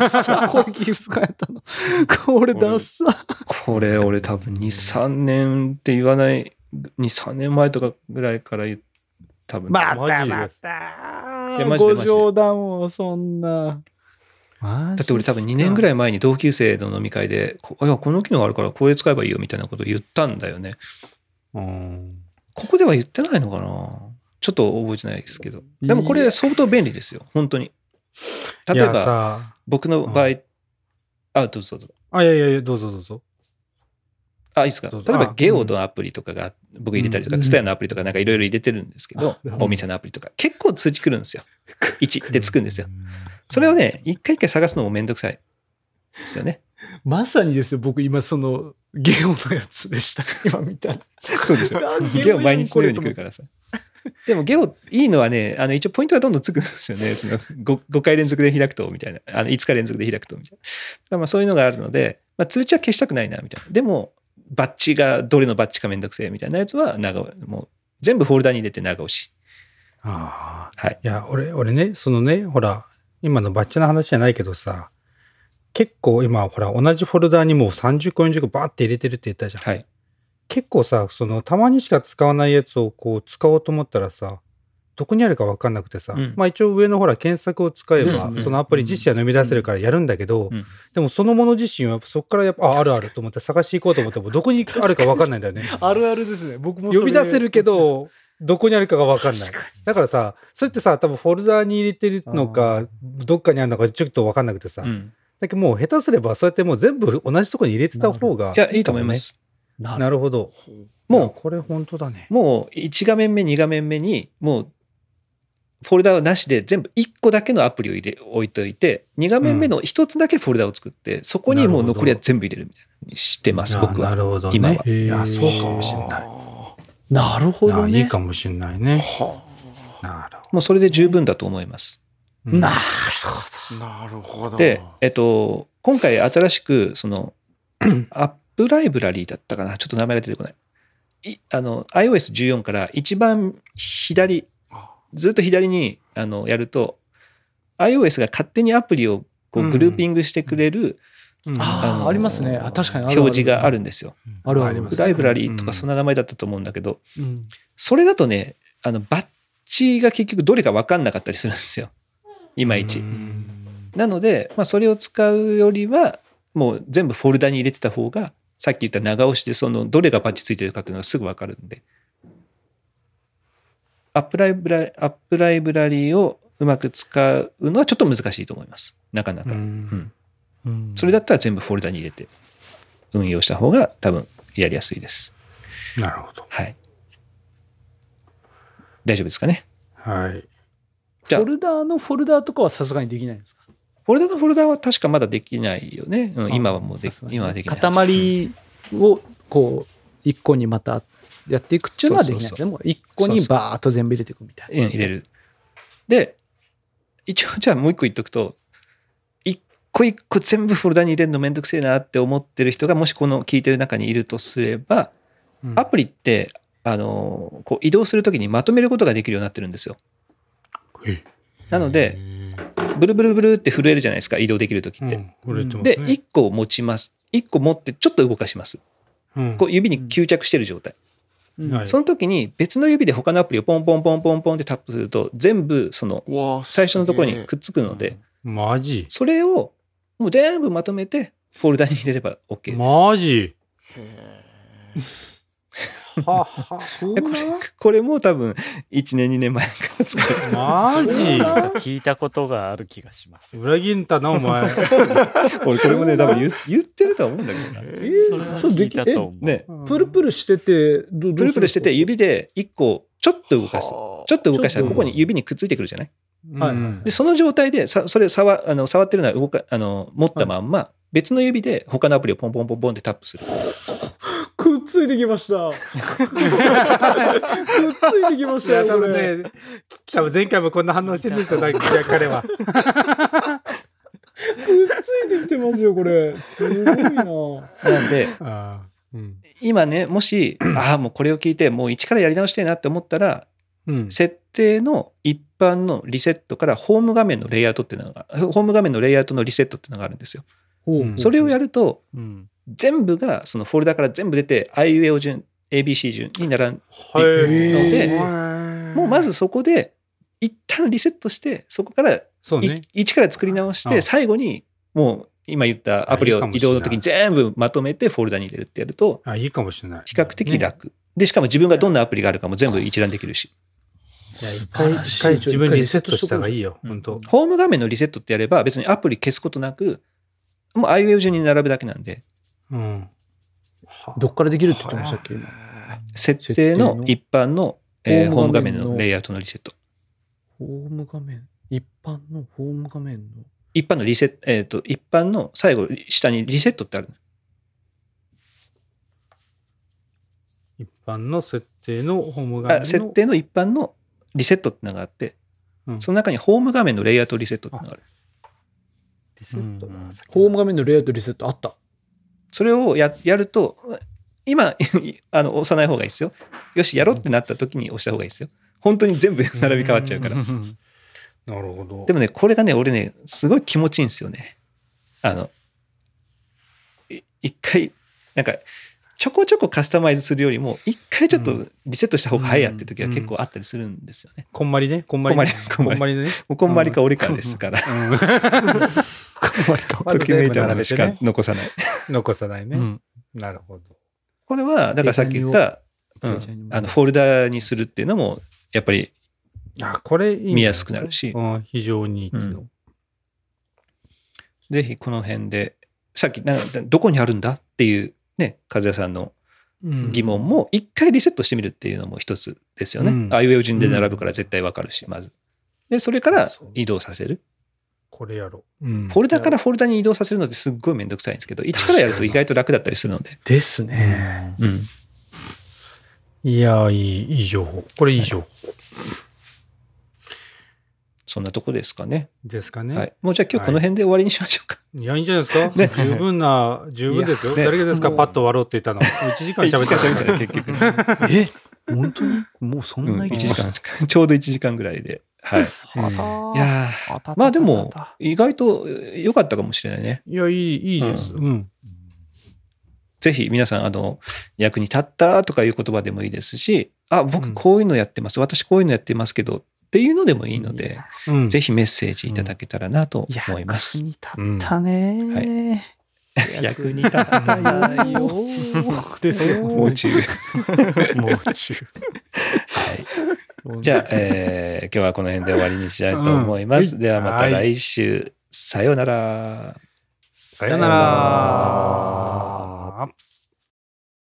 Speaker 3: サこれ気づかんやったの。これダッサ。
Speaker 2: これ俺多分2、3年って言わない、2、3年前とかぐらいから言う多分。
Speaker 3: ま
Speaker 4: マジで
Speaker 3: たまた
Speaker 2: いやマジで
Speaker 3: ご冗談を、そんな。だ
Speaker 2: だって俺多分2年ぐら
Speaker 3: い。
Speaker 2: い前に同級生の飲み会で、こいや、この機能あるからこれ使えばいいよみたいなことを言ったんだよね。
Speaker 4: うん
Speaker 2: ここでは言ってないのかなちょっと覚えてないですけど。でもこれ相当便利ですよ、本当に。例えば、
Speaker 4: さ
Speaker 2: 僕の場合、あ、どうぞどうぞ。
Speaker 4: あ、いやいやいや、どうぞどうぞ。
Speaker 2: あ、いいですか。例えば
Speaker 4: あ
Speaker 2: ゲオのアプリとかが僕入れたりとか、
Speaker 3: うん
Speaker 2: ツタヤのアプリとかなんかいろいろ入れてるんですけど、お店のアプリとか、結構通知来るんですよ。1でつくんですよ。それをね、一回一回探すのもめんどくさい。ですよね。
Speaker 3: まさにですよ、僕今その、ゲオのやつでした。今見たら。
Speaker 2: そうでしょ。ゲオ毎日のように来るからさ。でもゲオ、いいのはね、あの一応ポイントがどんどんつくんですよね。その 5, 5回連続で開くと、みたいな。あの5日連続で開くと、みたいな。まあそういうのがあるので、まあ、通知は消したくないな、みたいな。でも、バッチがどれのバッチかめんどくせえ、みたいなやつは長押もう全部フォルダに入れて長押し。
Speaker 4: ああ。
Speaker 2: はい。
Speaker 4: いや、俺、俺ね、そのね、ほら、今のバッチの話じゃないけどさ、結構今、ほら、同じフォルダにもう30個、40個バーって入れてるって言ったじゃん。
Speaker 2: はい。
Speaker 4: 結構さ、その、たまにしか使わないやつをこう、使おうと思ったらさ、どこにあるか分かんなくてさ、
Speaker 2: うん
Speaker 4: まあ一応上のほら検索を使えば、そのアプリ自身は飲み出せるからやるんだけど、
Speaker 2: うん
Speaker 4: でもそのもの自身はそこからやっぱ、あ、あるあると思って探していこうと思っても、どこにあるか分かんないんだよね。
Speaker 3: あるあるですね。僕も
Speaker 4: 呼び出せるけ、ど、どこにあるかが分かんない。だからさ、それってさ、多分フォルダーに入れてるのか、どっかにあるのかちょっと分かんなくてさ、
Speaker 2: うん。
Speaker 4: だけどもう下手すればそうやってもう全部同じとこに入れてた方が
Speaker 2: いや、いいと思いま。す。
Speaker 3: なる
Speaker 4: なるほど。
Speaker 2: もう
Speaker 4: これ本当だね。
Speaker 2: もう1画面目、2画面目に、もうフォルダはなしで全部1個だけのアプリを入れ置いといて、2画面目の1つだけフォルダを作って、そこにもう残りは全部入れるみたいにしてます、
Speaker 4: あ
Speaker 2: 僕は。
Speaker 4: なるほどね。
Speaker 2: 今はい
Speaker 4: や、そうかもしれない。
Speaker 3: なるほどね。
Speaker 4: いいかもしれないね。
Speaker 1: は
Speaker 4: なるほ
Speaker 2: もうそれで十分だと思います。
Speaker 4: ど。
Speaker 3: なる
Speaker 1: あなるほど。
Speaker 2: で、えっと、今回新しく、その、アップライブラリーだったかなちょっと名前が出てこない。いあの、iOS14 から一番左、ずっと左にあのやると、iOS が勝手にアプリをこ
Speaker 4: う
Speaker 2: うんグルーピングしてくれる
Speaker 4: うん
Speaker 3: あありますねあ確かに
Speaker 2: 表示があるんですよ。
Speaker 3: あるあ
Speaker 4: ります
Speaker 2: ライブラリーと
Speaker 4: うん
Speaker 2: かそんな名前だったと思うんだけど、
Speaker 3: うん
Speaker 2: それだとね、あの、バッチが結局どれか分かんなかったりするんですよ。いまいち。
Speaker 4: うん
Speaker 2: なので、まあ、それを使うよりは、もう全部フォルダに入れてた方が、さっき言った長押しで、その、どれがバッチついてるかっていうのがすぐ分かるんで。アップライブラアップライブラリーをうまく使うのはちょっと難しいと思います。なかなか。
Speaker 4: うんうん
Speaker 2: それだったら全部フォルダに入れて運用した方が多分やりやすいです。
Speaker 4: なるほど。
Speaker 2: はい。大丈夫ですかね？
Speaker 4: はい。
Speaker 2: じゃあ
Speaker 3: フォルダーのフォルダーとかはさすがにできないんですか？
Speaker 2: フォルダのフォルダは確かまだできないよね。うん、今はもうで
Speaker 3: さすがに
Speaker 2: 今はできない。
Speaker 3: 塊をこう一個にまたやっていくっていうのはできないですね。もう一個にバーッと全部入れていくみたいな。
Speaker 2: うん、入れる。で、一応じゃあもう一個言っとくと、一個一個全部フォルダに入れるのめんどくせえなって思ってる人がもしこの聞いてる中にいるとすれば、
Speaker 4: うん
Speaker 2: アプリって、あの、こう移動するときにまとめることができるようになってるんですよ。なので、ブルブルブルって震えるじゃないですか、移動できるときって。で、
Speaker 4: ね
Speaker 2: 一個持ちます。一個持ってちょっと動かします。
Speaker 4: うん
Speaker 2: こう指に吸着してる状態。その時に別の指で他のアプリをポンポンポンポンポンってタップすると、全部その最初のところにくっつくので、
Speaker 4: マジ？
Speaker 2: それをもう全部まとめてフォルダに入れれば OK です。
Speaker 4: マジ？はは
Speaker 2: でこれこれも多分1年2年前から使う。
Speaker 4: マジ？
Speaker 5: 聞いたことがある気がします。
Speaker 4: 裏切んたな、お前。
Speaker 2: 俺これもね多分言う言ってるとは思うんだけどな。
Speaker 5: それは聞いたと思う。
Speaker 2: ね、
Speaker 3: プルプルしてて、
Speaker 2: プルプルしてて指で1個ちょっと動かす。ちょっと動かしたらここに指にくっついてくるじゃない？
Speaker 3: はい
Speaker 4: うん
Speaker 2: で、その状態でさそれを触あの触ってるのは動かあの持ったまんま、別の指で他のアプリをポンポンポンポンってタップする。
Speaker 3: くっついてきました。くっついてきましたよ、
Speaker 4: 多分。ね、多分前回もこんな反応してるんですよ、なんか彼は。
Speaker 3: くっついてきてますよ、これ。すごいな。
Speaker 2: なんで、
Speaker 4: うん
Speaker 2: 今ね、もし、ああ、もうこれを聞いて、もう一からやり直したいなって思ったら、
Speaker 4: うん
Speaker 2: 設定の一般のリセットからホーム画面のレイアウトっていうのが、ホーム画面のレイアウトのリセットっていうのがあるんですよ。
Speaker 4: うん
Speaker 2: それをやると、
Speaker 5: うん
Speaker 2: 全部がそのフォルダから全部出て、IUAO 順、ABC 順に並ん
Speaker 4: はい。
Speaker 2: で
Speaker 3: へ
Speaker 2: もうまずそこで、一旦リセットして、そこから。一から作り直して、
Speaker 4: あ
Speaker 2: 最後にもう今言ったアプリを移動の時に全部まとめてフォルダに入れるってやると、
Speaker 4: あ、いいかもしれない。
Speaker 2: 比較的楽。で、しかも自分がどんなアプリがあるかも全部一覧できるし。
Speaker 4: 一回、一回自分リセットした方がいいよ、本当。
Speaker 2: ホーム画面のリセットってやれば別にアプリ消すことなく、もうあいうえお順に並ぶだけなんで、
Speaker 4: うん。
Speaker 3: どっからできるって言ってましたっけ？今
Speaker 2: 設定の一般の、えーホー
Speaker 3: ム画
Speaker 2: 面
Speaker 3: 面の
Speaker 2: のレイアウトのリセット。
Speaker 3: ホーム画面。一般のホーム画面の？
Speaker 2: 一般のリセット、えっ、と、一般の最後、下にリセットってある。
Speaker 4: 一般の設定のホーム画面の
Speaker 2: あ設定の一般のリセットってのがあって、
Speaker 4: うん
Speaker 2: その中にホーム画面のレイアウトリセットってのがある。
Speaker 4: リセットだ
Speaker 5: うん
Speaker 3: ホーム画面のレイアウトリセットあった。
Speaker 2: それをややると、今、あの、押さない方がいいですよ。よし、やろうってなった時に押した方がいいですよ。本当に全部並び替わっちゃうから。
Speaker 4: なるほど。
Speaker 2: でもね、これがね、俺ね、すごい気持ちいいんですよね。あの、い一回、なんか、ちょこちょこカスタマイズするよりも、一回ちょっとリセットした方が早いやって時は結構あったりするんですよね。
Speaker 4: こんまりね。こんまりね。
Speaker 2: こんまり
Speaker 4: こんまりね。
Speaker 2: もうこんまりか俺かですから、
Speaker 4: うん。
Speaker 2: ときめいたものしか残さない。
Speaker 4: 残さないね。
Speaker 2: うん
Speaker 4: なるほど。
Speaker 2: これは、だからさっき言った、あのフォルダにするっていうのも、やっぱり
Speaker 4: あ、これ
Speaker 2: 見やすくなるし
Speaker 4: うん、非常にいい機能。
Speaker 2: ぜひこの辺で、さっきなどこにあるんだっていうね、和也さんの
Speaker 4: うん
Speaker 2: 疑問も一回リセットしてみるっていうのも一つですよね。
Speaker 4: うん
Speaker 2: あいうえお順で並ぶから絶対わかるし、まず。で、それから移動させる。
Speaker 4: これやろう。うん
Speaker 2: フォルダからフォルダに移動させるのってすっごいめんどくさいんですけど、一からやると意外と楽だったりするので。
Speaker 3: ですね。
Speaker 2: うん。
Speaker 4: いや、いい、いい情報。これいい情報。
Speaker 2: そんなとこですかね。
Speaker 4: ですかね。
Speaker 2: はい。もうじゃあ今日この辺で終わりにしましょうか。
Speaker 4: いや、いいんじゃないですか、十分な、十分ですよ。誰がですか？パッと終わろうって言ったの。もう1時間喋って
Speaker 2: 喋ったね結局。
Speaker 3: え本当に？もうそん
Speaker 2: うん、1
Speaker 3: な生き
Speaker 2: 時間、ちょうど1時間ぐらいで。はい。い
Speaker 3: 間
Speaker 2: やーまあでも、意外と良かったかもしれないね。
Speaker 4: いや、いい、いいです。うん。
Speaker 2: ぜひ皆さん、あの、役に立ったとかいう言葉でもいいですし、あ、僕こういうのやってます。私こういうのやってますけどっていうのでもいいので、
Speaker 4: うん。
Speaker 2: ぜひメッセージいただけたらなと思います。
Speaker 3: 役に立ったね
Speaker 2: 役に立ったよ。
Speaker 3: ですよ。
Speaker 2: もう中。
Speaker 3: もう中。
Speaker 2: じゃあ、えー今日はこの辺で終わりにしたいと思います。
Speaker 4: うん
Speaker 2: ではまた
Speaker 4: はい
Speaker 2: 来週、さようなら。
Speaker 4: さよなら。